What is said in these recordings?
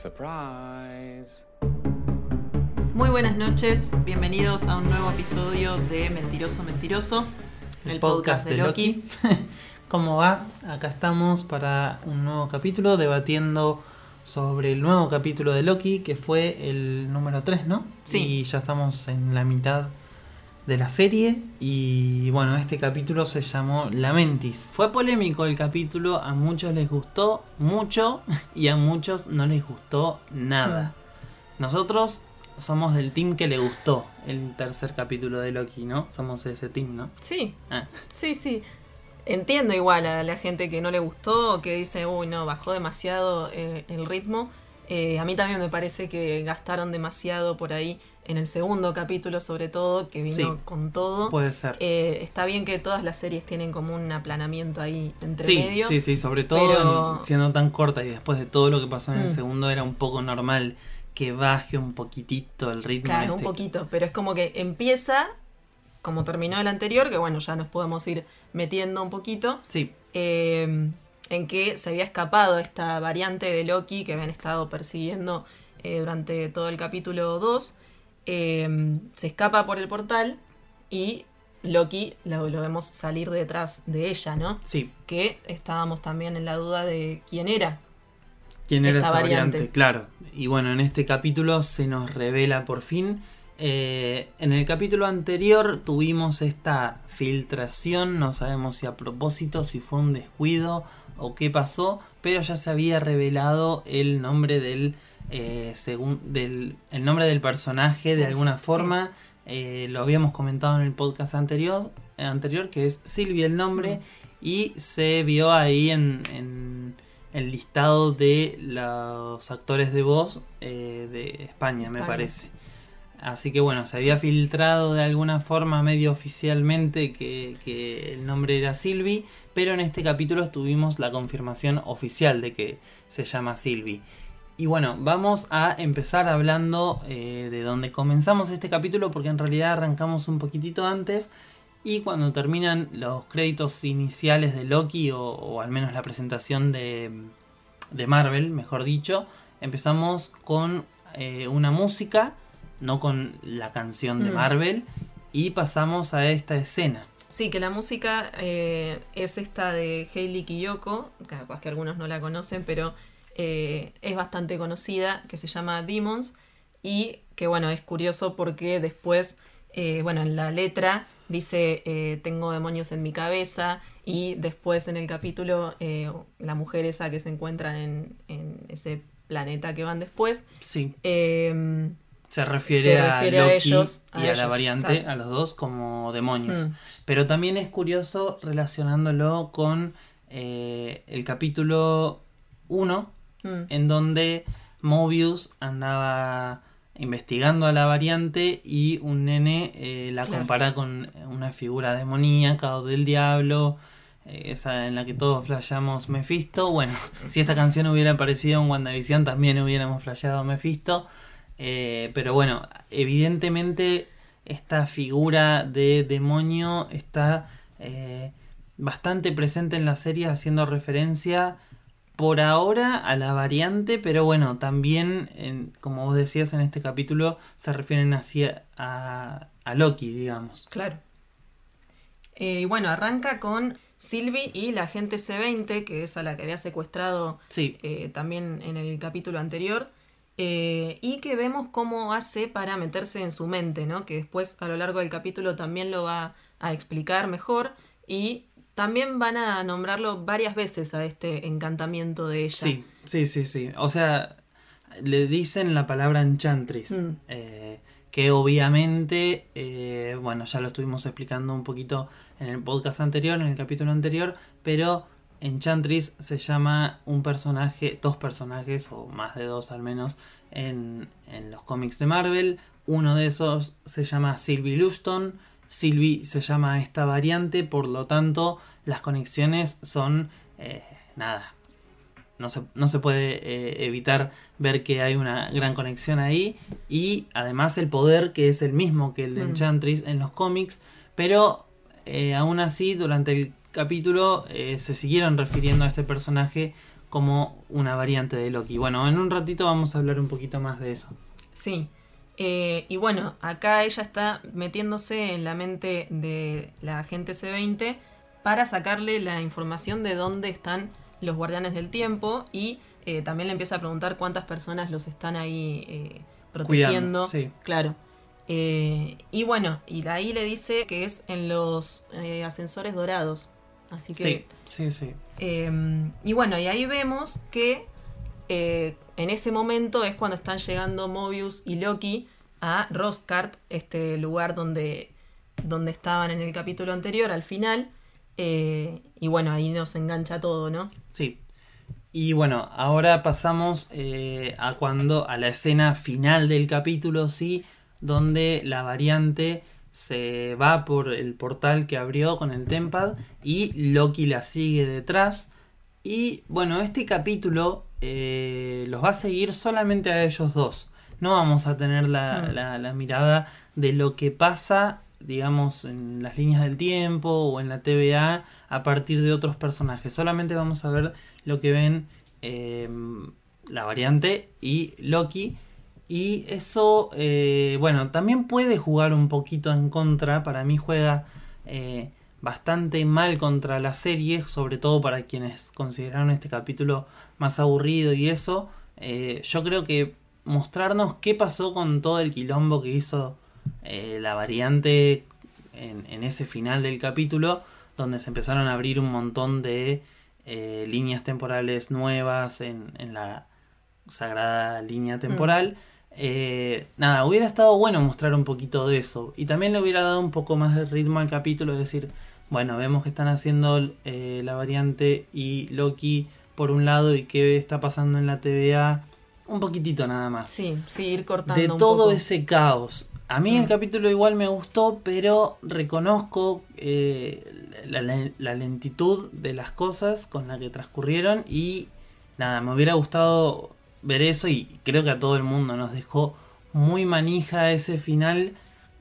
Surprise. Muy buenas noches, bienvenidos a un nuevo episodio de Mentiroso Mentiroso, el, podcast, de Loki. ¿Cómo va? Acá estamos para un nuevo capítulo debatiendo sobre el nuevo capítulo de Loki, que fue el número 3, ¿no? Sí. Y ya estamos en la mitad de la serie y bueno, este capítulo se llamó Lamentis. Fue polémico el capítulo, a muchos les gustó mucho y a muchos no les gustó nada. Nosotros somos del team que le gustó el tercer capítulo de Loki, ¿no? Somos ese team, ¿no? Sí, Ah, sí, sí. Entiendo igual a la gente que no le gustó que dice, uy, no, bajó demasiado eh, el ritmo. Eh, a mí también me parece que gastaron demasiado por ahí en el segundo capítulo, sobre todo, que vino Sí. con todo. puede ser. Eh, está bien que todas las series tienen como un aplanamiento ahí entre Sí, medio. sí, sí, sobre todo pero- en- siendo tan corta y después de todo lo que pasó en el Mm. segundo era un poco normal que baje un poquitito el ritmo. Claro, en un este- poquito, pero es como que empieza como terminó el anterior, que bueno, ya nos podemos ir metiendo un poquito, Sí, eh, en que se había escapado esta variante de Loki que habían estado persiguiendo eh, durante todo el capítulo 2. eh, se escapa por el portal y Loki lo, lo vemos salir detrás de ella, ¿no? sí. Que estábamos también en la duda de quién era. ¿Quién era esta esta variante? variante. Claro. Y bueno, en este capítulo se nos revela por fin. Eh, en el capítulo anterior tuvimos esta filtración, no sabemos si a propósito, si fue un descuido o qué pasó, pero ya se había revelado el nombre del, eh, segun- del, el nombre del personaje de alguna sí. forma. Eh, lo habíamos comentado en el podcast anterior, anterior que es Silvia el nombre, Mm. y se vio ahí en, en el listado de los actores de voz eh, de España, me parece. Así que bueno, se había filtrado de alguna forma medio oficialmente que, que el nombre era Silvi, pero en este capítulo tuvimos la confirmación oficial de que se llama Silvi. Y bueno, vamos a empezar hablando eh, de donde comenzamos este capítulo, porque en realidad arrancamos un poquitito antes. Y cuando terminan los créditos iniciales de Loki, o, o al menos la presentación de, de Marvel, mejor dicho, empezamos con eh, una música, no con la canción de Mm. Marvel, y pasamos a esta escena. Sí, que la música eh, es esta de Hayley Kiyoko, capaz que algunos no la conocen, pero eh, es bastante conocida, que se llama Demons, y que bueno, es curioso porque después, eh, bueno, en la letra dice tengo demonios en mi cabeza, y después en el capítulo eh, la mujer esa que se encuentra en, en ese planeta que van después, Sí, se refiere, Se a refiere a Loki ellos, y a a, la variante, claro. a los dos como demonios. Mm. Pero también es curioso relacionándolo con eh, el capítulo 1, mm, en donde Mobius andaba investigando a la variante y un nene eh, la Claro. compara con una figura demoníaca o del diablo, eh, esa en la que todos flasheamos Mephisto. Bueno, si esta canción hubiera aparecido en WandaVision también hubiéramos flasheado Mephisto. Eh, pero bueno, evidentemente esta figura de demonio está eh, bastante presente en la serie haciendo referencia por ahora a la variante, pero bueno, también, en- como vos decías en este capítulo, se refieren hacia a, a Loki, digamos. Claro. Eh, y bueno, arranca con Sylvie y la agente C20, que es a la que había secuestrado Sí, eh, también en el capítulo anterior, eh, y que vemos cómo hace para meterse en su mente, ¿no? Que después a lo largo del capítulo también lo va a explicar mejor y también van a nombrarlo varias veces a este encantamiento de ella. sí, sí, sí, sí. O sea, le dicen la palabra enchantress, Mm. eh, que obviamente, eh, bueno, ya lo estuvimos explicando un poquito en el podcast anterior, en el capítulo anterior, pero Enchantress se llama un personaje, dos personajes, o más de dos al menos, en, en los cómics de Marvel. Uno de esos se llama Sylvie Luston. Sylvie se llama esta variante, por lo tanto, las conexiones son eh, nada. No se, no se puede eh, evitar ver que hay una gran conexión ahí. Y además el poder que es el mismo que el de Mm. Enchantress en los cómics. Pero eh, aún así, durante el capítulo eh, se siguieron refiriendo a este personaje como una variante de Loki. Bueno, en un ratito vamos a hablar un poquito más de eso. Sí. Eh, y bueno, acá ella está metiéndose en la mente de la agente C20 para sacarle la información de dónde están los guardianes del tiempo y eh, también le empieza a preguntar cuántas personas los están ahí protegiendo. sí. Claro. Eh, y bueno, y ahí le dice que es en los eh, ascensores dorados. Así que. Sí, sí, sí. eh, y bueno, y ahí vemos que eh, en ese momento es cuando están llegando Mobius y Loki a Roscart, este lugar donde, donde estaban en el capítulo anterior, al final. Eh, y bueno, ahí nos engancha todo, ¿no? Sí. Y bueno, ahora pasamos eh, a cuando a la escena final del capítulo, sí, donde la variante se va por el portal que abrió con el Tempad y Loki la sigue detrás. Y bueno, este capítulo eh, los va a seguir solamente a ellos dos. No vamos a tener la, Mm. la- la mirada de lo que pasa, digamos, en las líneas del tiempo o en la TVA a partir de otros personajes. Solamente vamos a ver lo que ven eh, la variante y Loki. Y eso, eh, bueno, también puede jugar un poquito en contra. Para mí juega eh, bastante mal contra la serie, sobre todo para quienes consideraron este capítulo más aburrido y eso. Eh, yo creo que mostrarnos qué pasó con todo el quilombo que hizo la variante en, ese final del capítulo, donde se empezaron a abrir un montón de líneas temporales nuevas en, en la sagrada línea temporal. Eh, nada, hubiera estado bueno mostrar un poquito de eso. Y también le hubiera dado un poco más de ritmo al capítulo, es decir, bueno, vemos que están haciendo eh, la variante y Loki por un lado y qué está pasando en la TVA. Un poquitito nada más Sí, sí, ir cortando de un todo poco. ese caos. A mí el Mm. capítulo igual me gustó, pero reconozco eh, la, la- la lentitud de las cosas con la que transcurrieron y nada, me hubiera gustado ver eso y creo que a todo el mundo nos dejó muy manija ese final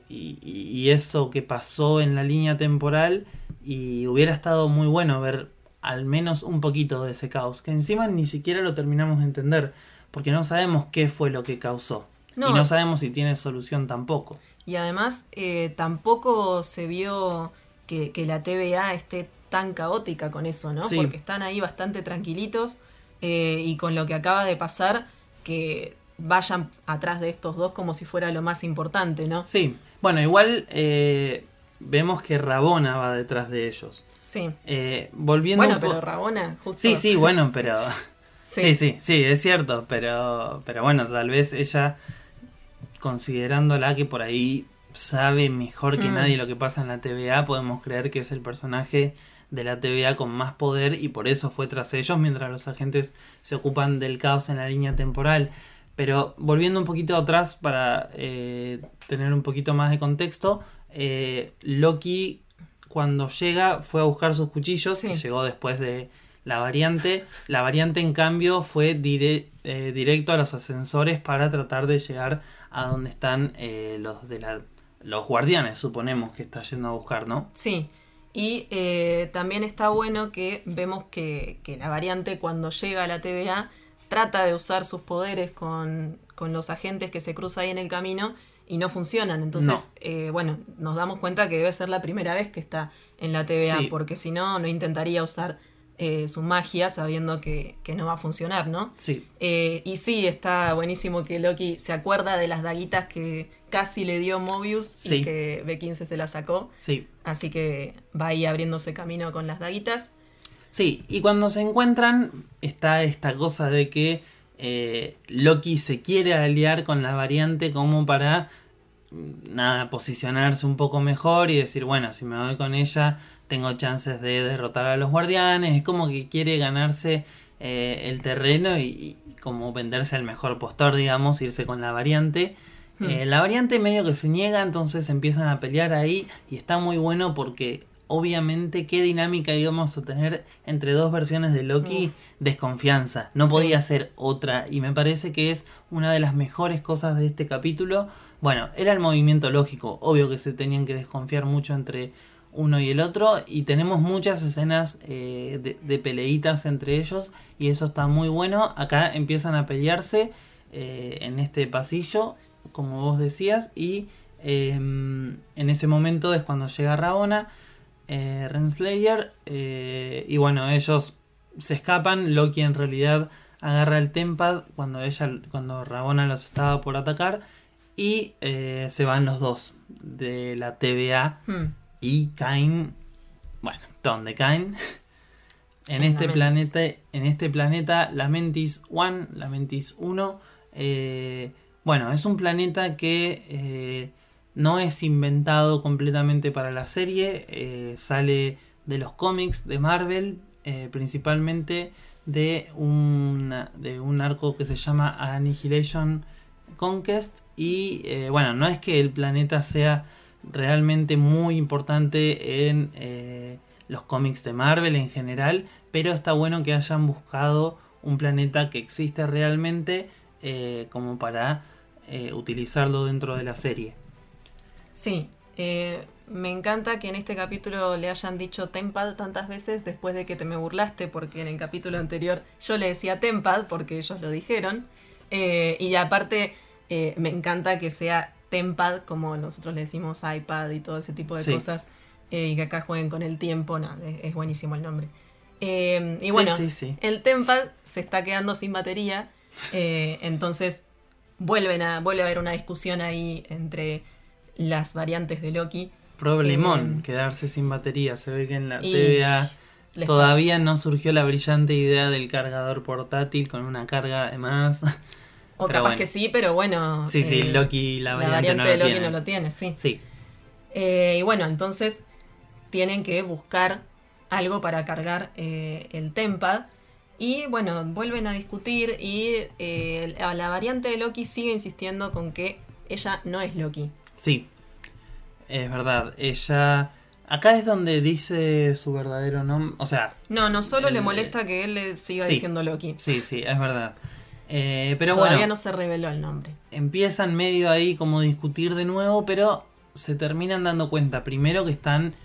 y, y- y eso que pasó en la línea temporal y hubiera estado muy bueno ver al menos un poquito de ese caos, que encima ni siquiera lo terminamos de entender, porque no sabemos qué fue lo que causó. No. Y no sabemos si tiene solución tampoco. Y además eh, tampoco se vio que, que la TVA esté tan caótica con eso, ¿no? Sí. Porque están ahí bastante tranquilitos eh, y con lo que acaba de pasar, que vayan atrás de estos dos como si fuera lo más importante, ¿no? Sí, bueno, igual eh, vemos que Rabona va detrás de ellos. Sí. Eh, volviendo Bueno, pero Rabona, justo. Sí, sí, bueno, pero... Sí. Sí, sí, sí, es cierto, pero, pero bueno, tal vez ella, considerándola que por ahí sabe mejor que Mm. nadie lo que pasa en la TVA, podemos creer que es el personaje de la TVA con más poder y por eso fue tras ellos mientras los agentes se ocupan del caos en la línea temporal. Pero volviendo un poquito atrás para eh, tener un poquito más de contexto, eh, Loki cuando llega fue a buscar sus cuchillos, Sí. que llegó después de la variante. La variante en cambio fue dire- eh, directo a los ascensores para tratar de llegar a donde están eh, los de la, los guardianes, suponemos que está yendo a buscar, ¿no? Sí, y eh, también está bueno que vemos que, que la variante cuando llega a la TVA trata de usar sus poderes con, con los agentes que se cruza ahí en el camino y no funcionan. Entonces, eh, bueno, nos damos cuenta que debe ser la primera vez que está en la TVA, Sí. porque si no, no intentaría usar eh, su magia sabiendo que, que no va a funcionar, ¿no? Sí, Eh, y sí, está buenísimo que Loki se acuerda de las daguitas que casi le dio Mobius Sí. y que B15 se las sacó. sí. Así que va ahí abriéndose camino con las daguitas. Sí, y cuando se encuentran está esta cosa de que eh, Loki se quiere aliar con la variante como para mm, nada, posicionarse un poco mejor y decir, bueno, si me voy con ella tengo chances de derrotar a los guardianes. Es como que quiere ganarse eh, el terreno y, y como venderse al mejor postor, digamos, irse con la variante. Hmm. Eh, la variante medio que se niega, entonces empiezan a pelear ahí y está muy bueno porque obviamente qué dinámica íbamos a tener entre dos versiones de Loki, Uf. desconfianza, no Sí. podía ser otra y me parece que es una de las mejores cosas de este capítulo. Bueno, era el movimiento lógico, obvio que se tenían que desconfiar mucho entre uno y el otro y tenemos muchas escenas eh, de, peleitas entre ellos y eso está muy bueno. Acá empiezan a pelearse eh, en este pasillo, como vos decías, y em, en ese momento es cuando llega Rabona, eh, Renslayer, y bueno, ellos se escapan, Loki en realidad agarra el Tempad cuando ella cuando Rabona los estaba por atacar y se van los dos de la TVA. Y caen, bueno, donde caen. En este planeta, en este planeta, la Mentis One, la Mentis 1, eh, bueno, es un planeta que eh, no es inventado completamente para la serie, eh, sale de los cómics de Marvel, principalmente de, de un arco que se llama Annihilation Conquest y bueno, no es que el planeta sea realmente muy importante en eh, los cómics de Marvel en general, pero está bueno que hayan buscado un planeta que existe realmente eh, como para eh, utilizarlo dentro de la serie. Sí, me encanta que en este capítulo le hayan dicho Tempad tantas veces después de que te me burlaste, porque en el capítulo anterior yo le decía Tempad porque ellos lo dijeron. y aparte me encanta que sea Tempad, como nosotros le decimos iPad y todo ese tipo de cosas, eh, y que acá jueguen con el tiempo, no, es, buenísimo el nombre. Eh, y bueno, el Tempad se está quedando sin batería, eh, entonces vuelven a, vuelve a haber una discusión ahí entre las variantes de Loki. Problemón, quedarse sin batería. Se ve que en la TVA todavía no surgió la brillante idea del cargador portátil con una carga además. O capaz que sí, pero bueno. Sí, sí, eh, Loki, la variante, de Loki no lo tiene, sí. Sí. Eh, y bueno, entonces tienen que buscar algo para cargar eh, el Tempad. Y bueno, vuelven a discutir y la variante de Loki sigue insistiendo con que ella no es Loki. Sí, es verdad. Ella... Acá es donde dice su verdadero nombre. O sea... No, no solo le molesta que él le siga diciendo Loki. Sí, sí, es verdad. Eh, pero Todavía no se reveló el nombre. Empiezan medio ahí como discutir de nuevo, pero se terminan dando cuenta primero que están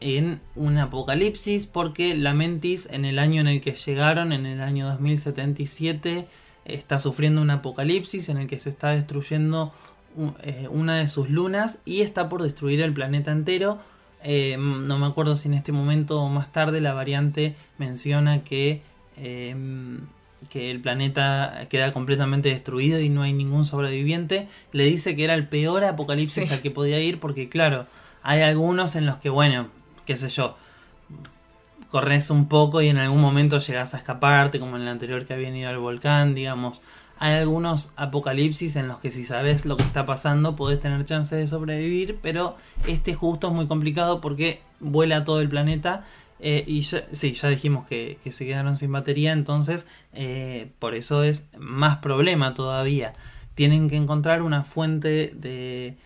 en un apocalipsis porque la Mentis en el año en el que llegaron, en el año 2077, está sufriendo un apocalipsis en el que se está destruyendo eh, una de sus lunas y está por destruir el planeta entero. Eh, no me acuerdo si en este momento o más tarde la variante menciona que que el planeta queda completamente destruido y no hay ningún sobreviviente, le dice que era el peor apocalipsis al que podía ir porque claro, hay algunos en los que, bueno, qué sé yo, corres un poco y en algún momento llegas a escaparte, como en el anterior que habían ido al volcán, digamos. Hay algunos apocalipsis en los que si sabes lo que está pasando podés tener chance de sobrevivir, pero este justo es muy complicado porque vuela todo el planeta eh, y ya, sí, ya dijimos que, se quedaron sin batería, entonces eh, por eso es más problema todavía. Tienen que encontrar una fuente de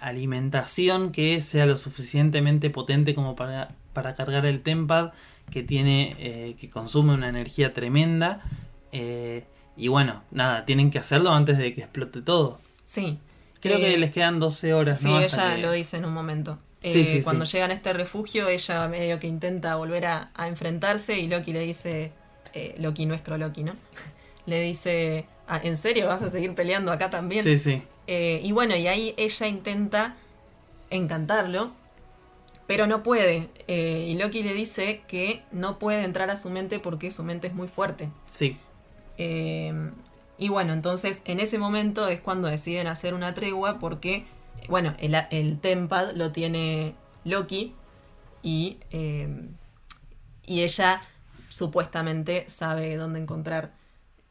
alimentación que sea lo suficientemente potente como para, para cargar el Tempad, que tiene, eh, que consume una energía tremenda. y bueno, nada, tienen que hacerlo antes de que explote todo. Sí. Creo que les quedan 12 horas. Sí, ella lo dice en un momento. Eh, cuando llegan a este refugio, ella medio que intenta volver a, enfrentarse y Loki le dice, eh, Loki, nuestro Loki, ¿no? le dice, ah, ¿en serio vas a seguir peleando acá también? Sí, sí. Eh, y bueno, y ahí ella intenta encantarlo, pero no puede. y Loki le dice que no puede entrar a su mente porque su mente es muy fuerte. Sí. y bueno, entonces en ese momento es cuando deciden hacer una tregua porque bueno, el, Tempad lo tiene Loki y, em, y ella supuestamente sabe dónde encontrar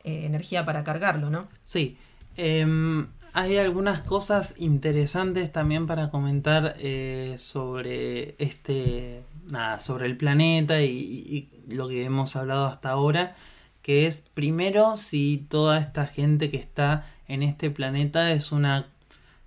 eh, energía para cargarlo, ¿no? Sí. Em, hay algunas cosas interesantes también para comentar eh, sobre este. Nada, sobre el planeta y, lo que hemos hablado hasta ahora. Que es primero si toda esta gente que está en este planeta es una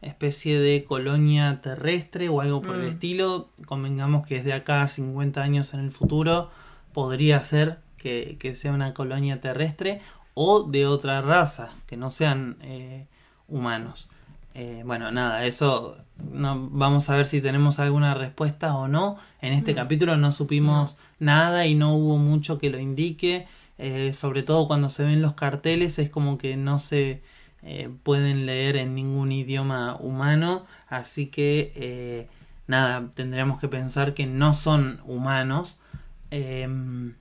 especie de colonia terrestre o algo por el mm. estilo. Convengamos que desde acá a 50 años en el futuro podría ser que, sea una colonia terrestre o de otra raza, que no sean eh, humanos. Eh, bueno, nada, eso no, vamos a ver si tenemos alguna respuesta o no. En este Mm. capítulo no supimos nada y no hubo mucho que lo indique. Eh, sobre todo cuando se ven los carteles es como que no se eh, pueden leer en ningún idioma humano. Así que eh, nada, tendríamos que pensar que no son humanos. Em,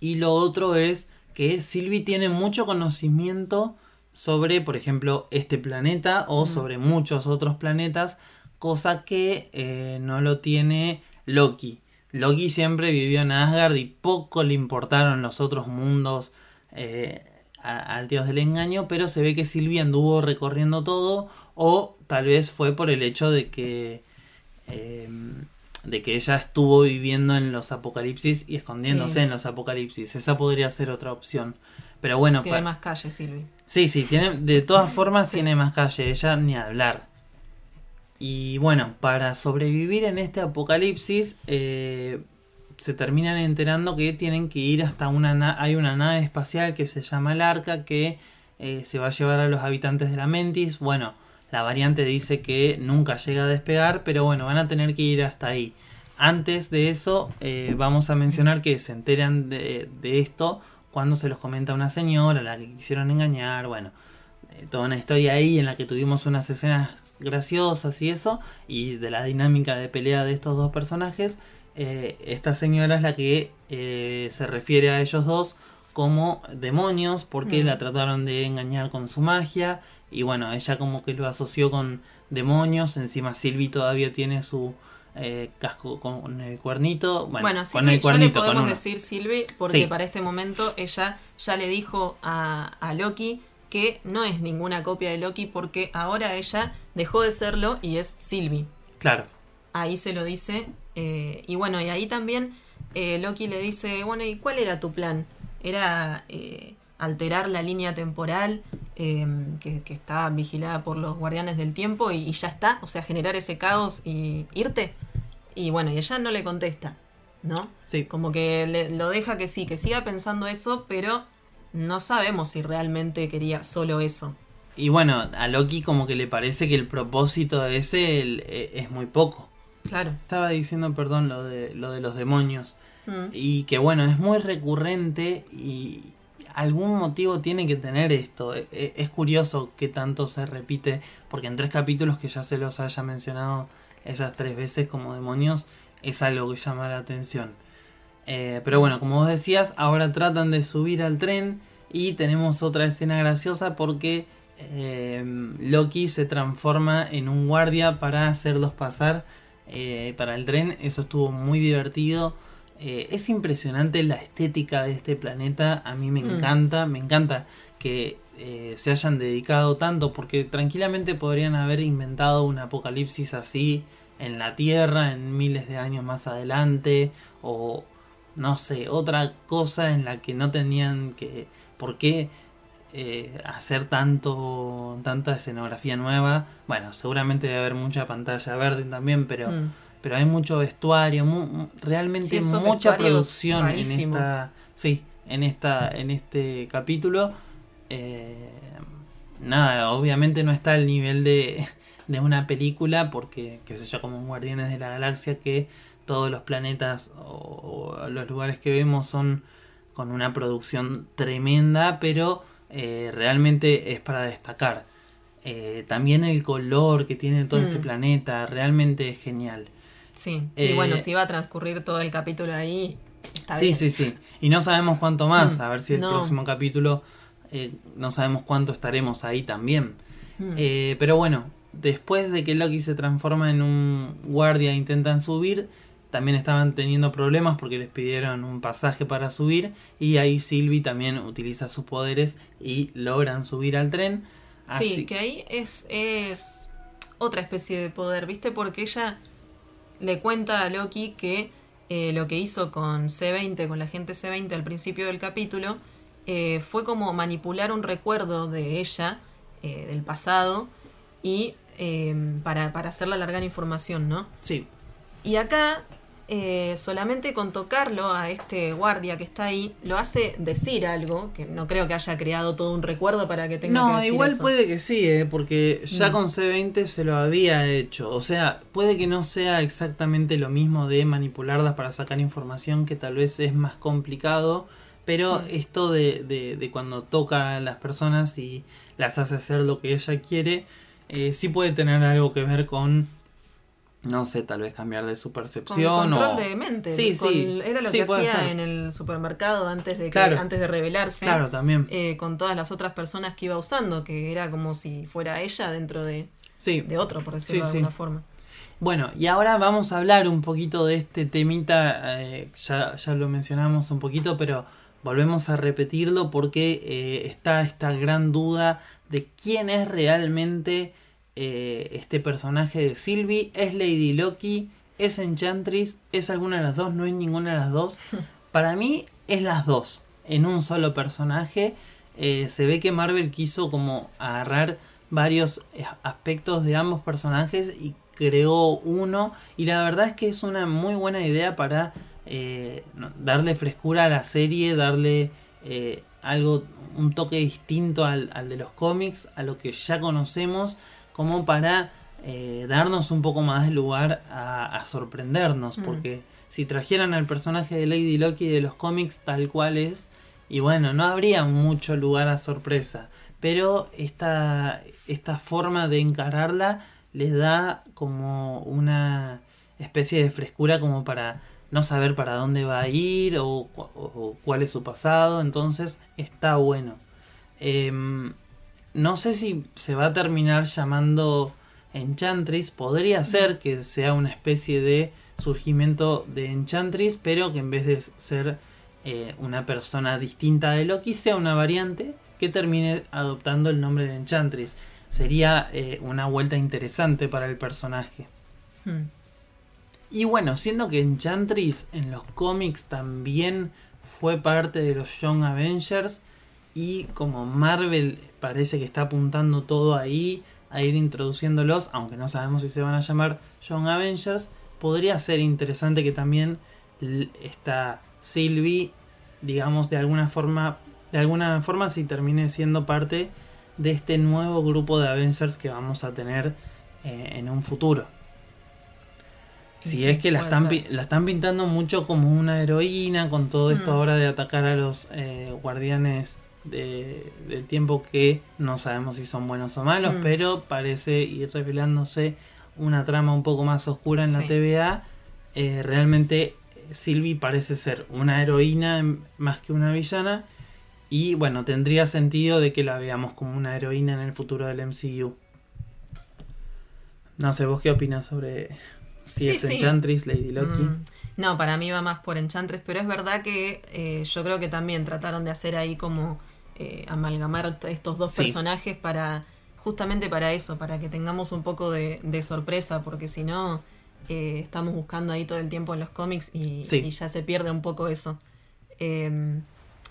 y lo otro es que Sylvie tiene mucho conocimiento sobre, por ejemplo, este planeta o sobre muchos otros planetas, cosa que eh, no lo tiene Loki. Loki siempre vivió en Asgard y poco le importaron los otros mundos eh, a- al dios del engaño, pero se ve que Sylvie anduvo recorriendo todo o tal vez fue por el hecho de que eh, de que ella estuvo viviendo en los apocalipsis y escondiéndose Sí. en los apocalipsis. Esa podría ser otra opción. Pero bueno, Tiene más calle, Silvi. Sí, sí, tiene, de todas formas Sí. tiene más calle, ella ni hablar. Y bueno, para sobrevivir en este apocalipsis, eh, se terminan enterando que tienen que ir hasta una na- hay una nave espacial que se llama el Arca que eh, se va a llevar a los habitantes de la Mentis. Bueno, la variante dice que nunca llega a despegar, pero bueno, van a tener que ir hasta ahí. Antes de eso, eh, vamos a mencionar que se enteran de, esto cuando se los comenta una señora, la que quisieron engañar, bueno, eh, toda una historia ahí en la que tuvimos unas escenas graciosas y eso, y de la dinámica de pelea de estos dos personajes. Eh, esta señora es la que eh, se refiere a ellos dos como demonios porque Mm. la trataron de engañar con su magia y bueno, ella como que lo asoció con demonios, encima Sylvie todavía tiene su eh, casco con el cuernito, bueno, Bueno, con Silvi, el ya le cuernito, con podemos decir Silvi, porque Sí. para este momento ella ya le dijo a, a Loki que no es ninguna copia de Loki porque ahora ella dejó de serlo y es Silvi. Claro, Ahí se lo dice. Eh, y bueno, y ahí también eh, Loki le dice, bueno, ¿y cuál era tu plan? ¿Era eh, alterar la línea temporal eh, que, que está vigilada por los guardianes del tiempo y, y ya está? O sea, generar ese caos y irte. Y bueno, y ella no le contesta, ¿no? sí. Como que le- lo deja que sí, que siga pensando eso, pero no sabemos si realmente quería solo eso. Y bueno, a Loki como que le parece que el propósito de ese eh, es muy poco. Claro. Estaba diciendo, perdón, lo de, lo de los demonios. Mm. Y que bueno, es muy recurrente y algún motivo tiene que tener esto. E- e- Es curioso que tanto se repite, porque en tres capítulos que ya se los haya mencionado esas tres veces como demonios, es algo que llama la atención. Eh, pero bueno, como vos decías, ahora tratan de subir al tren y tenemos otra escena graciosa porque eh, Loki se transforma en un guardia para hacerlos pasar eh, para el tren. Eso estuvo muy divertido. Eh, es impresionante la estética de este planeta. A mí me Mm. encanta. Me encanta que eh, se hayan dedicado tanto porque tranquilamente podrían haber inventado un apocalipsis así en la Tierra en miles de años más adelante o no sé, otra cosa en la que no tenían que por qué eh, hacer tanto tanta escenografía nueva. Bueno, seguramente debe haber mucha pantalla verde también, pero Mm. pero hay mucho vestuario, mu- realmente Sí, mucha producción en esta, sí, en esta, en este capítulo. Eh, nada, obviamente no está al nivel de, de una película, porque, qué sé yo, como en Guardianes de la Galaxia, que todos los planetas o, o los lugares que vemos son con una producción tremenda, pero eh, realmente es para destacar. Eh, también el color que tiene todo este Mm. planeta, realmente es genial. Sí, Eh, y bueno, si va a transcurrir todo el capítulo ahí, está sí, bien. sí, sí. Y no sabemos cuánto más. Mm, A ver si el no. próximo capítulo eh, no sabemos cuánto estaremos ahí también. Mm. Eh, pero bueno, después de que Loki se transforma en un guardia e intentan subir, también estaban teniendo problemas porque les pidieron un pasaje para subir. Y ahí Sylvie también utiliza sus poderes y logran subir al tren. sí, que ahí es, es otra especie de poder, ¿viste? Porque ella le cuenta a Loki que eh, lo que hizo con C20, con la gente C20 al principio del capítulo, eh, fue como manipular un recuerdo de ella, eh, del pasado, y para, para hacerla alargar información, ¿no? Sí, Y acá eh, solamente con tocarlo a este guardia que está ahí, lo hace decir algo, que no creo que haya creado todo un recuerdo para que tenga que No, decir igual eso. puede que sí, ¿eh? porque ya Mm. con C20 se lo había hecho. O sea, puede que no sea exactamente lo mismo de manipularlas para sacar información, que tal vez es más complicado. Pero Mm. esto de, de- de cuando toca a las personas y las hace hacer lo que ella quiere, eh, sí puede tener algo que ver con, no sé, tal vez cambiar de su Con percepción control o... de mente. Sí, con- sí. Era lo Sí, que hacía ser. en el supermercado antes de, que, Claro. antes de revelarse. Claro, también. eh, con todas las otras personas que iba usando, que era como si fuera ella dentro de, Sí. de otro, por decirlo Sí, de alguna forma. Bueno, y ahora vamos a hablar un poquito de este temita, eh, ya, ya lo mencionamos un poquito, pero volvemos a repetirlo porque eh, está esta gran duda de quién es realmente eh, este personaje de Sylvie, es Lady Loki, es Enchantress, es alguna de las dos, no es ninguna de las dos. Para mí es las dos, en un solo personaje. Eh, se ve que Marvel quiso como agarrar varios eh, aspectos de ambos personajes y creó uno y la verdad es que es una muy buena idea para eh, darle frescura a la serie, darle eh, algo, un toque distinto al, al de los cómics, a lo que ya conocemos, como para eh, darnos un poco más de lugar a, a sorprendernos, Mm. porque si trajeran al personaje de Lady Loki de los cómics tal cual es, y bueno, no habría mucho lugar a sorpresa, pero esta, esta forma de encararla le da como una especie de frescura como para no saber para dónde va a ir o cuál es su pasado, entonces está bueno. Em, no sé si se va a terminar llamando Enchantress, podría ser que sea una especie de surgimiento de Enchantress, pero que en vez de ser eh, una persona distinta de Loki, sea una variante que termine adoptando el nombre de Enchantress. Sería eh, una vuelta interesante para el personaje. Hmm. Y bueno, siendo que Enchantress en los cómics también fue parte de los Young Avengers y como Marvel parece que está apuntando todo ahí a ir introduciéndolos, aunque no sabemos si se van a llamar Young Avengers, podría ser interesante que también esta Sylvie, digamos de alguna forma, de alguna forma si termine siendo parte de este nuevo grupo de Avengers que vamos a tener eh, en un futuro. Si Sí, es que están, la están pintando mucho como una heroína, con todo esto Mm. ahora de atacar a los eh, guardianes de- del tiempo que no sabemos si son buenos o malos, Mm. pero parece ir revelándose una trama un poco más oscura en la Sí. TVA. Eh, realmente Sylvie parece ser una heroína más que una villana. Y bueno, tendría sentido de que la veamos como una heroína en el futuro del MCU. No sé, ¿vos qué opinas sobre si Sí, es sí. Enchantress, Lady Loki? Mm, No, para mí va más por Enchantress, pero es verdad que eh, yo creo que también trataron de hacer ahí como eh, amalgamar estos dos Sí. personajes para justamente para eso, para que tengamos un poco de, de sorpresa, porque si no eh, estamos buscando ahí todo el tiempo en los cómics y, Sí. y ya se pierde un poco eso. Em,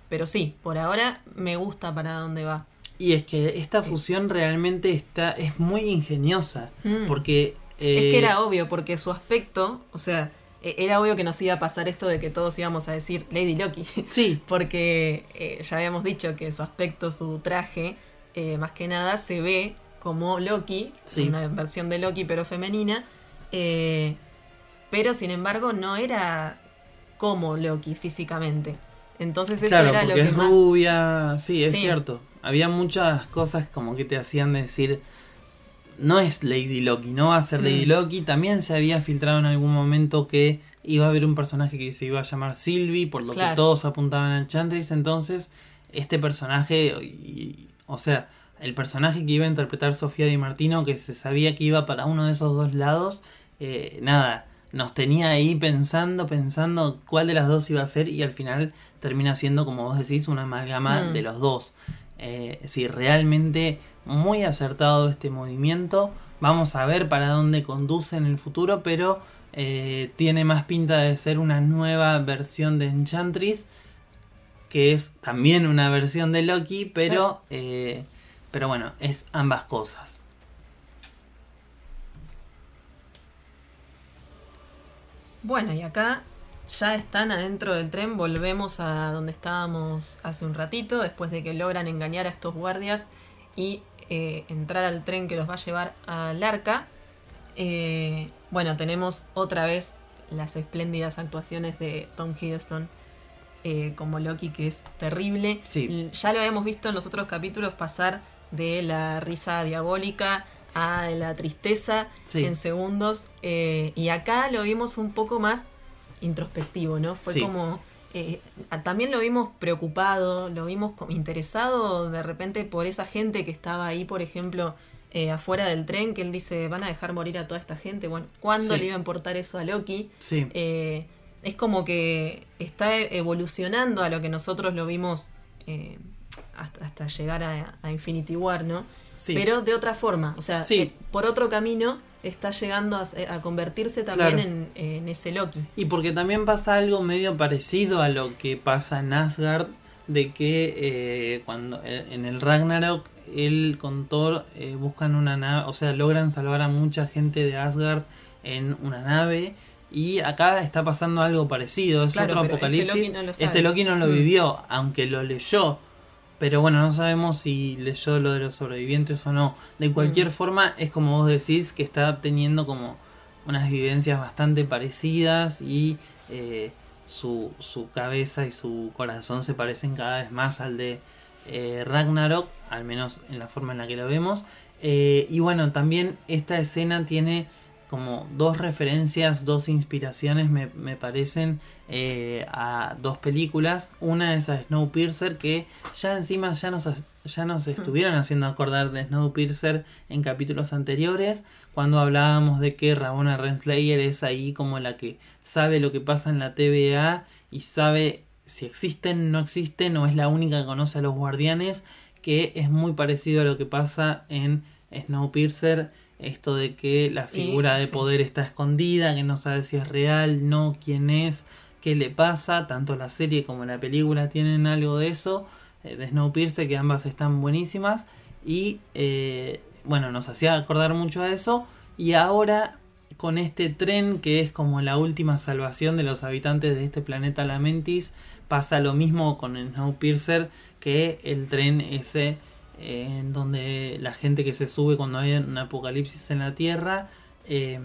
pero sí, por ahora me gusta para dónde va. Y es que esta fusión realmente está es muy ingeniosa. Mm. Porque. Es eh, que era obvio, porque su aspecto, o sea, e- era obvio que nos iba a pasar esto de que todos íbamos a decir Lady Loki. Sí, porque eh, ya habíamos dicho que su aspecto, su traje, eh, más que nada se ve como Loki, Sí. una versión de Loki pero femenina, eh, pero sin embargo no era como Loki físicamente. Entonces eso claro, era porque lo que es más... rubia. Sí, es Sí. cierto. Había muchas cosas como que te hacían decir. No es Lady Loki, no va a ser Lady Mm. Loki. También se había filtrado en algún momento que iba a haber un personaje que se iba a llamar Sylvie, por lo que todos apuntaban al Chantress. Entonces, este personaje, y- o sea, el personaje que iba a interpretar Sofía Di Martino, que se sabía que iba para uno de esos dos lados, eh, nada, nos tenía ahí pensando, pensando cuál de las dos iba a ser y al final termina siendo, como vos decís, una amalgama Mm. de los dos. Eh, sí, realmente muy acertado este movimiento. Vamos a ver para dónde conduce en el futuro, pero eh, tiene más pinta de ser una nueva versión de Enchantress, que es también una versión de Loki, pero, eh, pero bueno, es ambas cosas. Bueno, y acá ya están adentro del tren, volvemos a donde estábamos hace un ratito, después de que logran engañar a estos guardias y eh, entrar al tren que los va a llevar al arca. Eh, bueno, tenemos otra vez las espléndidas actuaciones de Tom Hiddleston eh, como Loki, que es terrible. Sí. Ya lo habíamos visto en los otros capítulos pasar de la risa diabólica a la tristeza Sí. en segundos. y acá lo vimos un poco más introspectivo, ¿no? Fue Sí. como... eh, también lo vimos preocupado, lo vimos interesado de repente por esa gente que estaba ahí, por ejemplo, eh, afuera del tren, que él dice, van a dejar morir a toda esta gente. Bueno, ¿cuándo Sí. le iba a importar eso a Loki? Sí. Eh, es como que está evolucionando a lo que nosotros lo vimos eh, hasta, hasta llegar a, a Infinity War, ¿no? Sí. Pero de otra forma, o sea, Sí. por otro camino está llegando a, a convertirse también Claro. en, en ese Loki. Y porque también pasa algo medio parecido a lo que pasa en Asgard, de que eh, cuando eh, en el Ragnarok él con Thor eh, buscan una nave, o sea, logran salvar a mucha gente de Asgard en una nave. Y acá está pasando algo parecido, es Claro, otro este apocalipsis. Loki no lo. Este Loki no lo vivió, aunque lo leyó. Pero bueno, no sabemos si leyó lo de los sobrevivientes o no. De cualquier Mm. forma, es como vos decís, que está teniendo como unas vivencias bastante parecidas y eh, su, su cabeza y su corazón se parecen cada vez más al de eh, Ragnarok, al menos en la forma en la que lo vemos. Eh, y bueno, también esta escena tiene como dos referencias, dos inspiraciones, me, me parecen, eh, a dos películas. Una es a Snowpiercer, que ya encima ya nos, ya nos estuvieron haciendo acordar de Snowpiercer en capítulos anteriores, cuando hablábamos de que Rabona Renslayer es ahí como la que sabe lo que pasa en la TVA y sabe si existen, no existen, o es la única que conoce a los guardianes, que es muy parecido a lo que pasa en Snowpiercer, esto de que la Y- figura de sí. poder está escondida, que no sabe si es real, no, quién es, qué le pasa, tanto la serie como la película tienen algo de eso, eh, de Snowpiercer, que ambas están buenísimas, y eh, bueno, nos hacía acordar mucho a eso, y ahora con este tren que es como la última salvación de los habitantes de este planeta Lamentis, pasa lo mismo con el Snowpiercer, que el tren ese eh, en donde la gente que se sube cuando hay un apocalipsis en la Tierra, eh,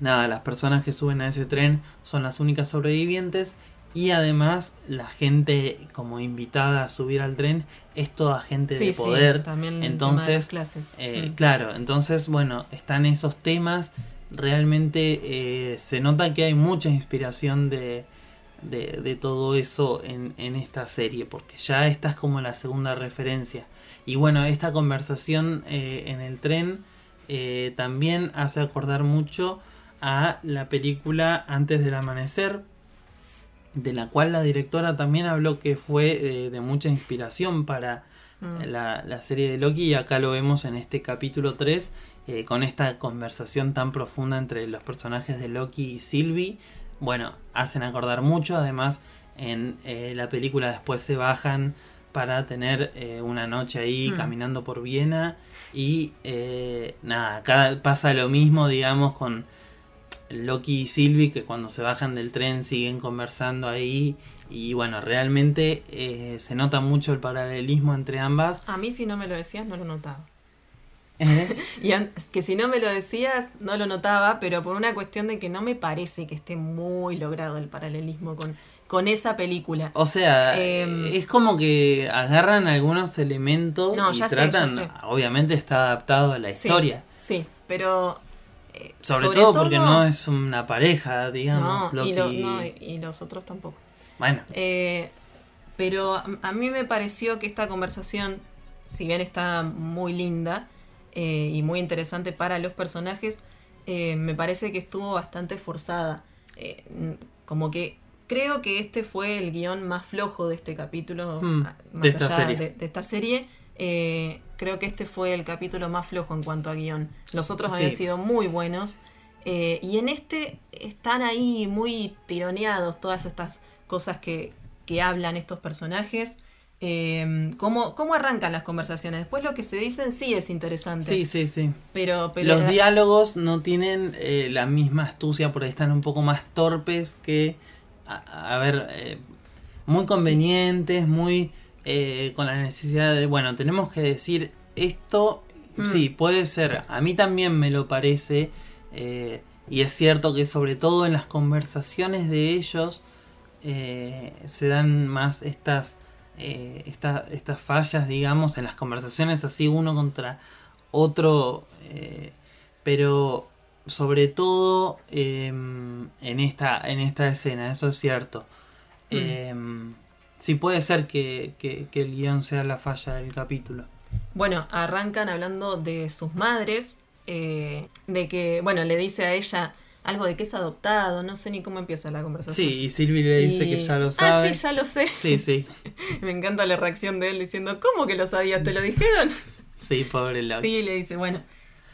nada, las personas que suben a ese tren son las únicas sobrevivientes y además la gente como invitada a subir al tren es toda gente de poder. sí, también tema de entonces, las clases. eh, Mm. Claro, entonces, bueno, están esos temas. Realmente eh, se nota que hay mucha inspiración de, de, de todo eso en, en esta serie, porque ya esta es como la segunda referencia. Y bueno, esta conversación eh, en el tren eh, también hace acordar mucho a la película Antes del Amanecer, de la cual la directora también habló que fue eh, de mucha inspiración para Mm. la, la serie de Loki y acá lo vemos en este capítulo 3 eh, con esta conversación tan profunda entre los personajes de Loki y Sylvie. Bueno, hacen acordar mucho, además en eh, la película después se bajan para tener eh, una noche ahí Hmm. caminando por Viena y eh, nada, acá pasa lo mismo digamos con Loki y Sylvie que cuando se bajan del tren siguen conversando ahí y bueno, realmente eh, se nota mucho el paralelismo entre ambas. A mí si no me lo decías no lo notaba. Eh, Y que si no me lo decías, no lo notaba, pero por una cuestión de que no me parece que esté muy logrado el paralelismo con, con esa película. O sea, Em, es como que agarran algunos elementos No, y ya sé, ya tratan, sé. obviamente está adaptado a la historia. Sí, pero... eh, Sobre, todo, porque no es una pareja, digamos, no, Loki. y, lo- no, y- los otros tampoco. Bueno, Eh, pero a, a mí me pareció que esta conversación, si bien está muy linda eh, y muy interesante para los personajes, eh, me parece que estuvo bastante forzada. Eh, como que creo que este fue el guion más flojo de este capítulo, Hmm, a- de más esta allá serie. de, de esta serie. Creo que este fue el capítulo más flojo en cuanto a guion. Los otros Sí. habían sido muy buenos. Y en este están ahí muy tironeados todas estas cosas que, que hablan estos personajes. Eh, cómo, cómo arrancan las conversaciones. Después lo que se dicen sí es interesante. Sí, sí, sí. Pero, pero Los diálogos no tienen eh, la misma astucia, por ahí están un poco más torpes que, a, a ver, eh, muy convenientes, muy eh, con la necesidad de, bueno, tenemos que decir esto, Mm. sí, puede ser, a mí también me lo parece, y es cierto que sobre todo en las conversaciones de ellos se dan más estas, eh, esta- estas fallas, digamos, en las conversaciones así uno contra otro, eh, pero sobre todo eh, en, esta, en esta escena, eso es cierto. Mm. Eh, sí puede ser que, que- que el guion sea la falla del capítulo. Bueno, arrancan hablando de sus madres, eh, de que, bueno, le dice a ella algo de que es adoptado, no sé ni cómo empieza la conversación. Sí, y Silvi le dice Y- que ya lo Ah, sabe. sí, ya lo sé. Sí, sí, Me encanta la reacción de él diciendo, ¿cómo que lo sabías? ¿Te lo dijeron? sí, pobre Loki. Sí, le dice, bueno.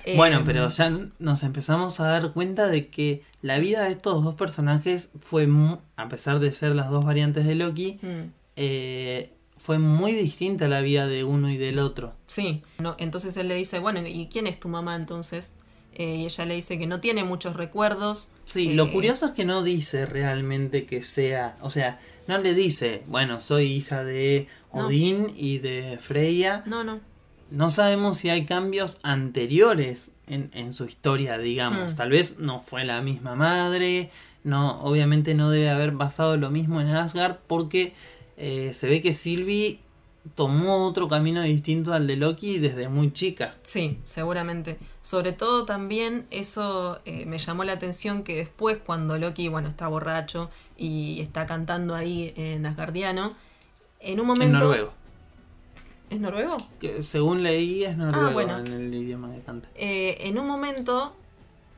eh, Bueno, pero ya nos empezamos a dar cuenta de que la vida de estos dos personajes fue, a pesar de ser las dos variantes de Loki, mm, eh, fue muy distinta a la vida de uno y del otro. Sí, no, entonces él le dice, bueno, ¿y quién es tu mamá entonces? Eh, y ella le dice que no tiene muchos recuerdos. Sí, Eh, lo curioso es que no dice realmente que sea, o sea, no le dice, bueno, soy hija de No. Odín y de Freya. No, no. No sabemos si hay cambios anteriores en, en su historia, digamos. Mm. Tal vez no fue la misma madre, no, obviamente no debe haber pasado lo mismo en Asgard porque eh, se ve que Sylvie tomó otro camino distinto al de Loki desde muy chica. Sí, seguramente. Sobre todo también eso eh, me llamó la atención que después cuando Loki, bueno, está borracho y está cantando ahí en Asgardiano, en un En momento... noruego. ¿Es noruego? Que según leí es noruego Ah, bueno. en el idioma que canta. Eh, en un momento,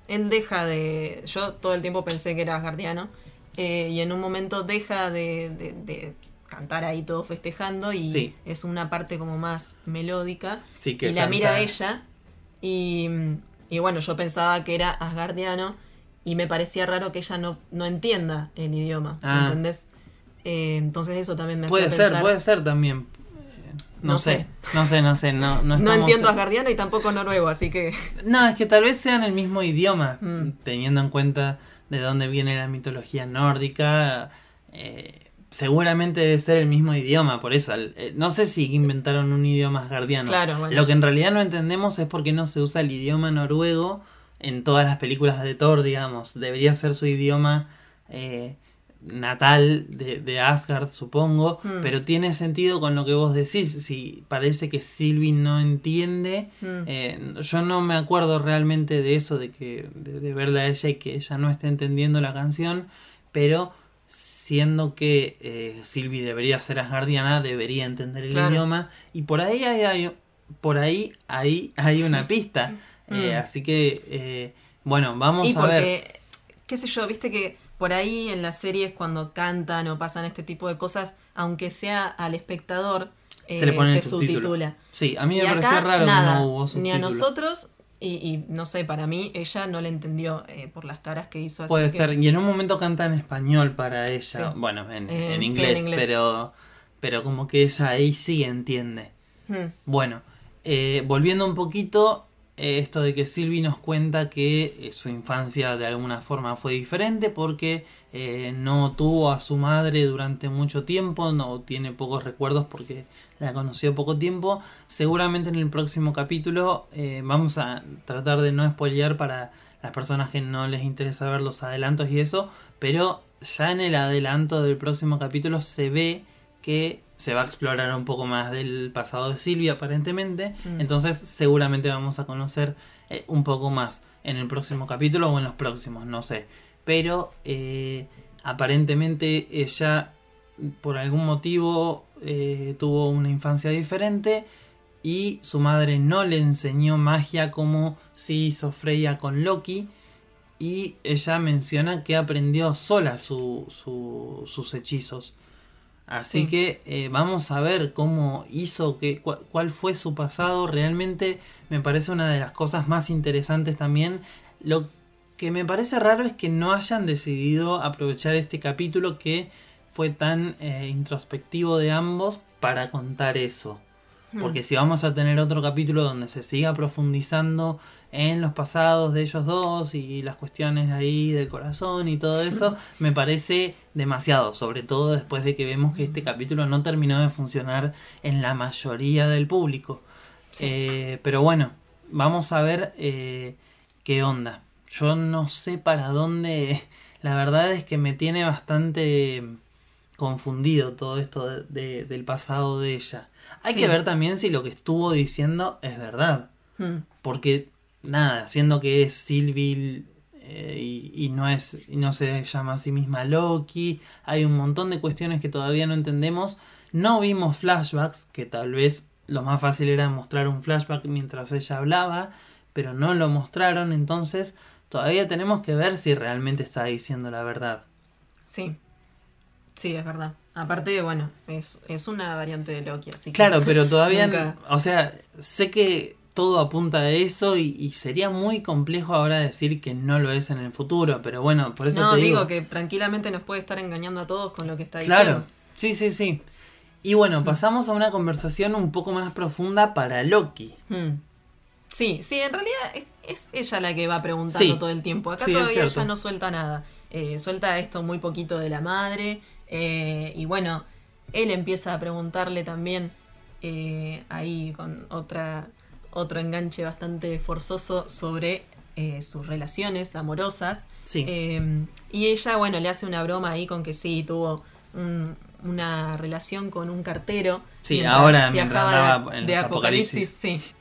él deja de. Yo todo el tiempo pensé que era asgardiano. eh, y en un momento deja de, de- de cantar ahí todo festejando. Y Sí. es una parte como más melódica. Sí, que y la canta- mira a ella. Y, y bueno, yo pensaba que era asgardiano. Y me parecía raro que ella no, no entienda el idioma. Ah. ¿Entendés? Eh, entonces eso también me Puede ser, pensar- puede ser también. No, No sé. sé. no sé, no sé, no, no, No entiendo asgardiano y tampoco noruego, así que. No, es que tal vez sean el mismo idioma, Mm. teniendo en cuenta de dónde viene la mitología nórdica. eh, seguramente debe ser el mismo idioma, por eso. eh, no sé si inventaron un idioma asgardiano. Claro, bueno. Lo que en realidad no entendemos es por qué no se usa el idioma noruego en todas las películas de Thor, digamos. Debería ser su idioma eh, natal de, de Asgard, supongo. Mm. Pero tiene sentido con lo que vos decís. Si parece que Sylvie no entiende. Mm. Eh, yo no me acuerdo realmente de eso, de que de, de verla a ella y que ella no esté entendiendo la canción, pero siendo que eh, Sylvie debería ser asgardiana, debería entender el Claro. idioma y por ahí hay, hay- por ahí ahí hay una pista, Eh, Mm. así que eh, bueno vamos y a porque, ver. qué sé yo, viste que por ahí en las series cuando cantan o pasan este tipo de cosas, aunque sea al espectador, Se le pone te subtítulo. subtitula. Sí, a mí me pareció raro nada, que no hubo Ni a subtítulo. nosotros, y, y no sé, para mí ella no le entendió eh, por las caras que hizo. así Puede que- ser, y en un momento canta en español para ella, Sí. bueno, en, Eh, en sí, en inglés, pero pero como que ella ahí sí entiende. Hmm, Bueno, eh, volviendo un poquito, eh, esto de que Sylvie nos cuenta que eh, su infancia de alguna forma fue diferente porque eh, no tuvo a su madre durante mucho tiempo, no tiene pocos recuerdos porque la conoció poco tiempo. Seguramente en el próximo capítulo eh, vamos a tratar de no spoilear para las personas que no les interesa ver los adelantos y eso, pero ya en el adelanto del próximo capítulo se ve que se va a explorar un poco más del pasado de Silvia aparentemente, Mm. entonces seguramente vamos a conocer eh, un poco más en el próximo capítulo o en los próximos, no sé, pero eh, aparentemente ella por algún motivo eh, tuvo una infancia diferente y su madre no le enseñó magia como si hizo Freya con Loki y ella menciona que aprendió sola su- su- sus hechizos. Así Sí. que eh, vamos a ver cómo hizo, que, cuál fue su pasado. Realmente me parece una de las cosas más interesantes también. Lo que me parece raro es que no hayan decidido aprovechar este capítulo que fue tan eh, introspectivo de ambos para contar eso. Hmm. Porque si vamos a tener otro capítulo donde se siga profundizando en los pasados de ellos dos y las cuestiones ahí del corazón y todo eso, me parece demasiado, sobre todo después de que vemos que este capítulo no terminó de funcionar en la mayoría del público. Sí. Eh, pero bueno, vamos a ver eh, qué onda. Yo no sé para dónde, la verdad es que me tiene bastante confundido todo esto de- de- del pasado de ella. Hay Sí. que ver también si lo que estuvo diciendo es verdad. Hmm. Porque, nada, siendo que es Sylvie eh, y, y no es y no se llama a sí misma Loki, hay un montón de cuestiones que todavía no entendemos. No vimos flashbacks, que tal vez lo más fácil era mostrar un flashback mientras ella hablaba, pero no lo mostraron, entonces todavía tenemos que ver si realmente está diciendo la verdad. Sí. Sí, es verdad. Aparte, bueno, es, es una variante de Loki, así que. Claro, pero todavía, Nunca. o sea, sé que todo apunta a eso y, y sería muy complejo ahora decir que no lo es en el futuro, pero bueno, por eso no, te digo digo. que tranquilamente nos puede estar engañando a todos con lo que está Claro, diciendo. sí, sí, sí. Y bueno, pasamos a una conversación un poco más profunda para Loki. Hmm. Sí, sí, en realidad es, es ella la que va preguntando Sí. todo el tiempo. Acá Sí, todavía ella no suelta nada. Eh, suelta esto muy poquito de la madre. Eh, y bueno, él empieza a preguntarle también eh, ahí con otra otro enganche bastante forzoso sobre eh, sus relaciones amorosas. Sí. Y ella, bueno, le hace una broma ahí con que sí, tuvo un- una relación con un cartero. Sí, mientras ahora mientras viajaba de- en de, Apocalipsis. apocalipsis. Sí.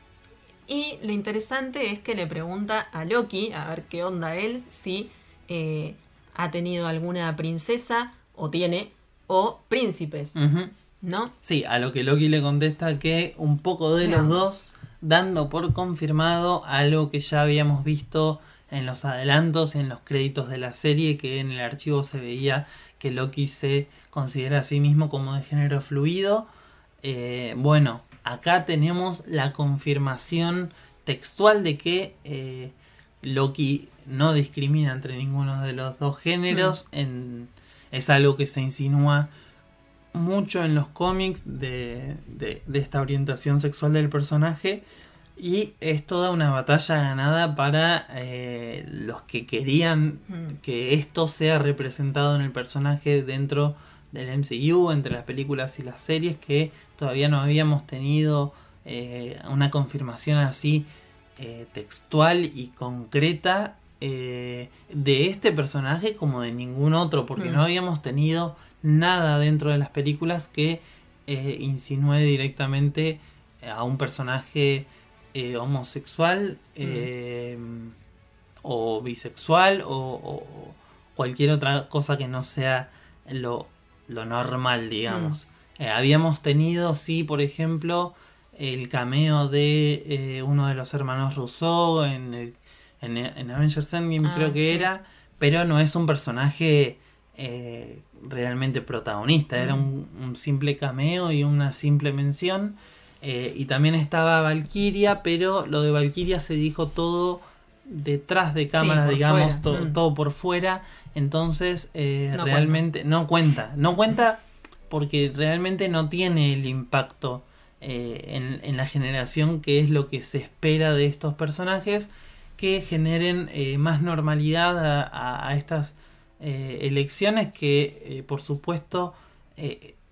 Y lo interesante es que le pregunta a Loki, a ver qué onda él, si ha tenido alguna princesa, o tiene, o príncipes. ¿no? Sí, a lo que Loki le contesta que un poco de los dos, dando por confirmado algo que ya habíamos visto en los adelantos, en los créditos de la serie, que en el archivo se veía que Loki se considera a sí mismo como de género fluido. Eh, bueno, acá tenemos la confirmación textual de que eh, Loki no discrimina entre ninguno de los dos géneros. En, es algo que se insinúa mucho en los cómics de, de- de esta orientación sexual del personaje. Y es toda una batalla ganada para eh, los que querían Mm. que esto sea representado en el personaje dentro del MCU, entre las películas y las series, que todavía no habíamos tenido eh, una confirmación así eh, textual y concreta eh, de este personaje como de ningún otro, porque Mm. no habíamos tenido nada dentro de las películas que eh, insinúe directamente a un personaje eh, homosexual eh, o bisexual o, o cualquier otra cosa que no sea lo, lo normal, digamos. Eh, habíamos tenido, sí, por ejemplo, el cameo de eh, uno de los hermanos Rousseau en, el- en, en Avengers Endgame, Ah, creo que sí. era, pero no es un personaje eh, realmente protagonista, era Mm. un, un simple cameo y una simple mención. Eh, y también estaba Valkyria, pero lo de Valkyria se dijo todo detrás de cámaras, digamos, to- Mm. todo por fuera. Entonces, eh, No realmente no cuenta. No cuenta porque realmente no tiene el impacto eh, en, en la generación que es lo que se espera de estos personajes que generen eh, más normalidad a, estas eh, elecciones que eh, por supuesto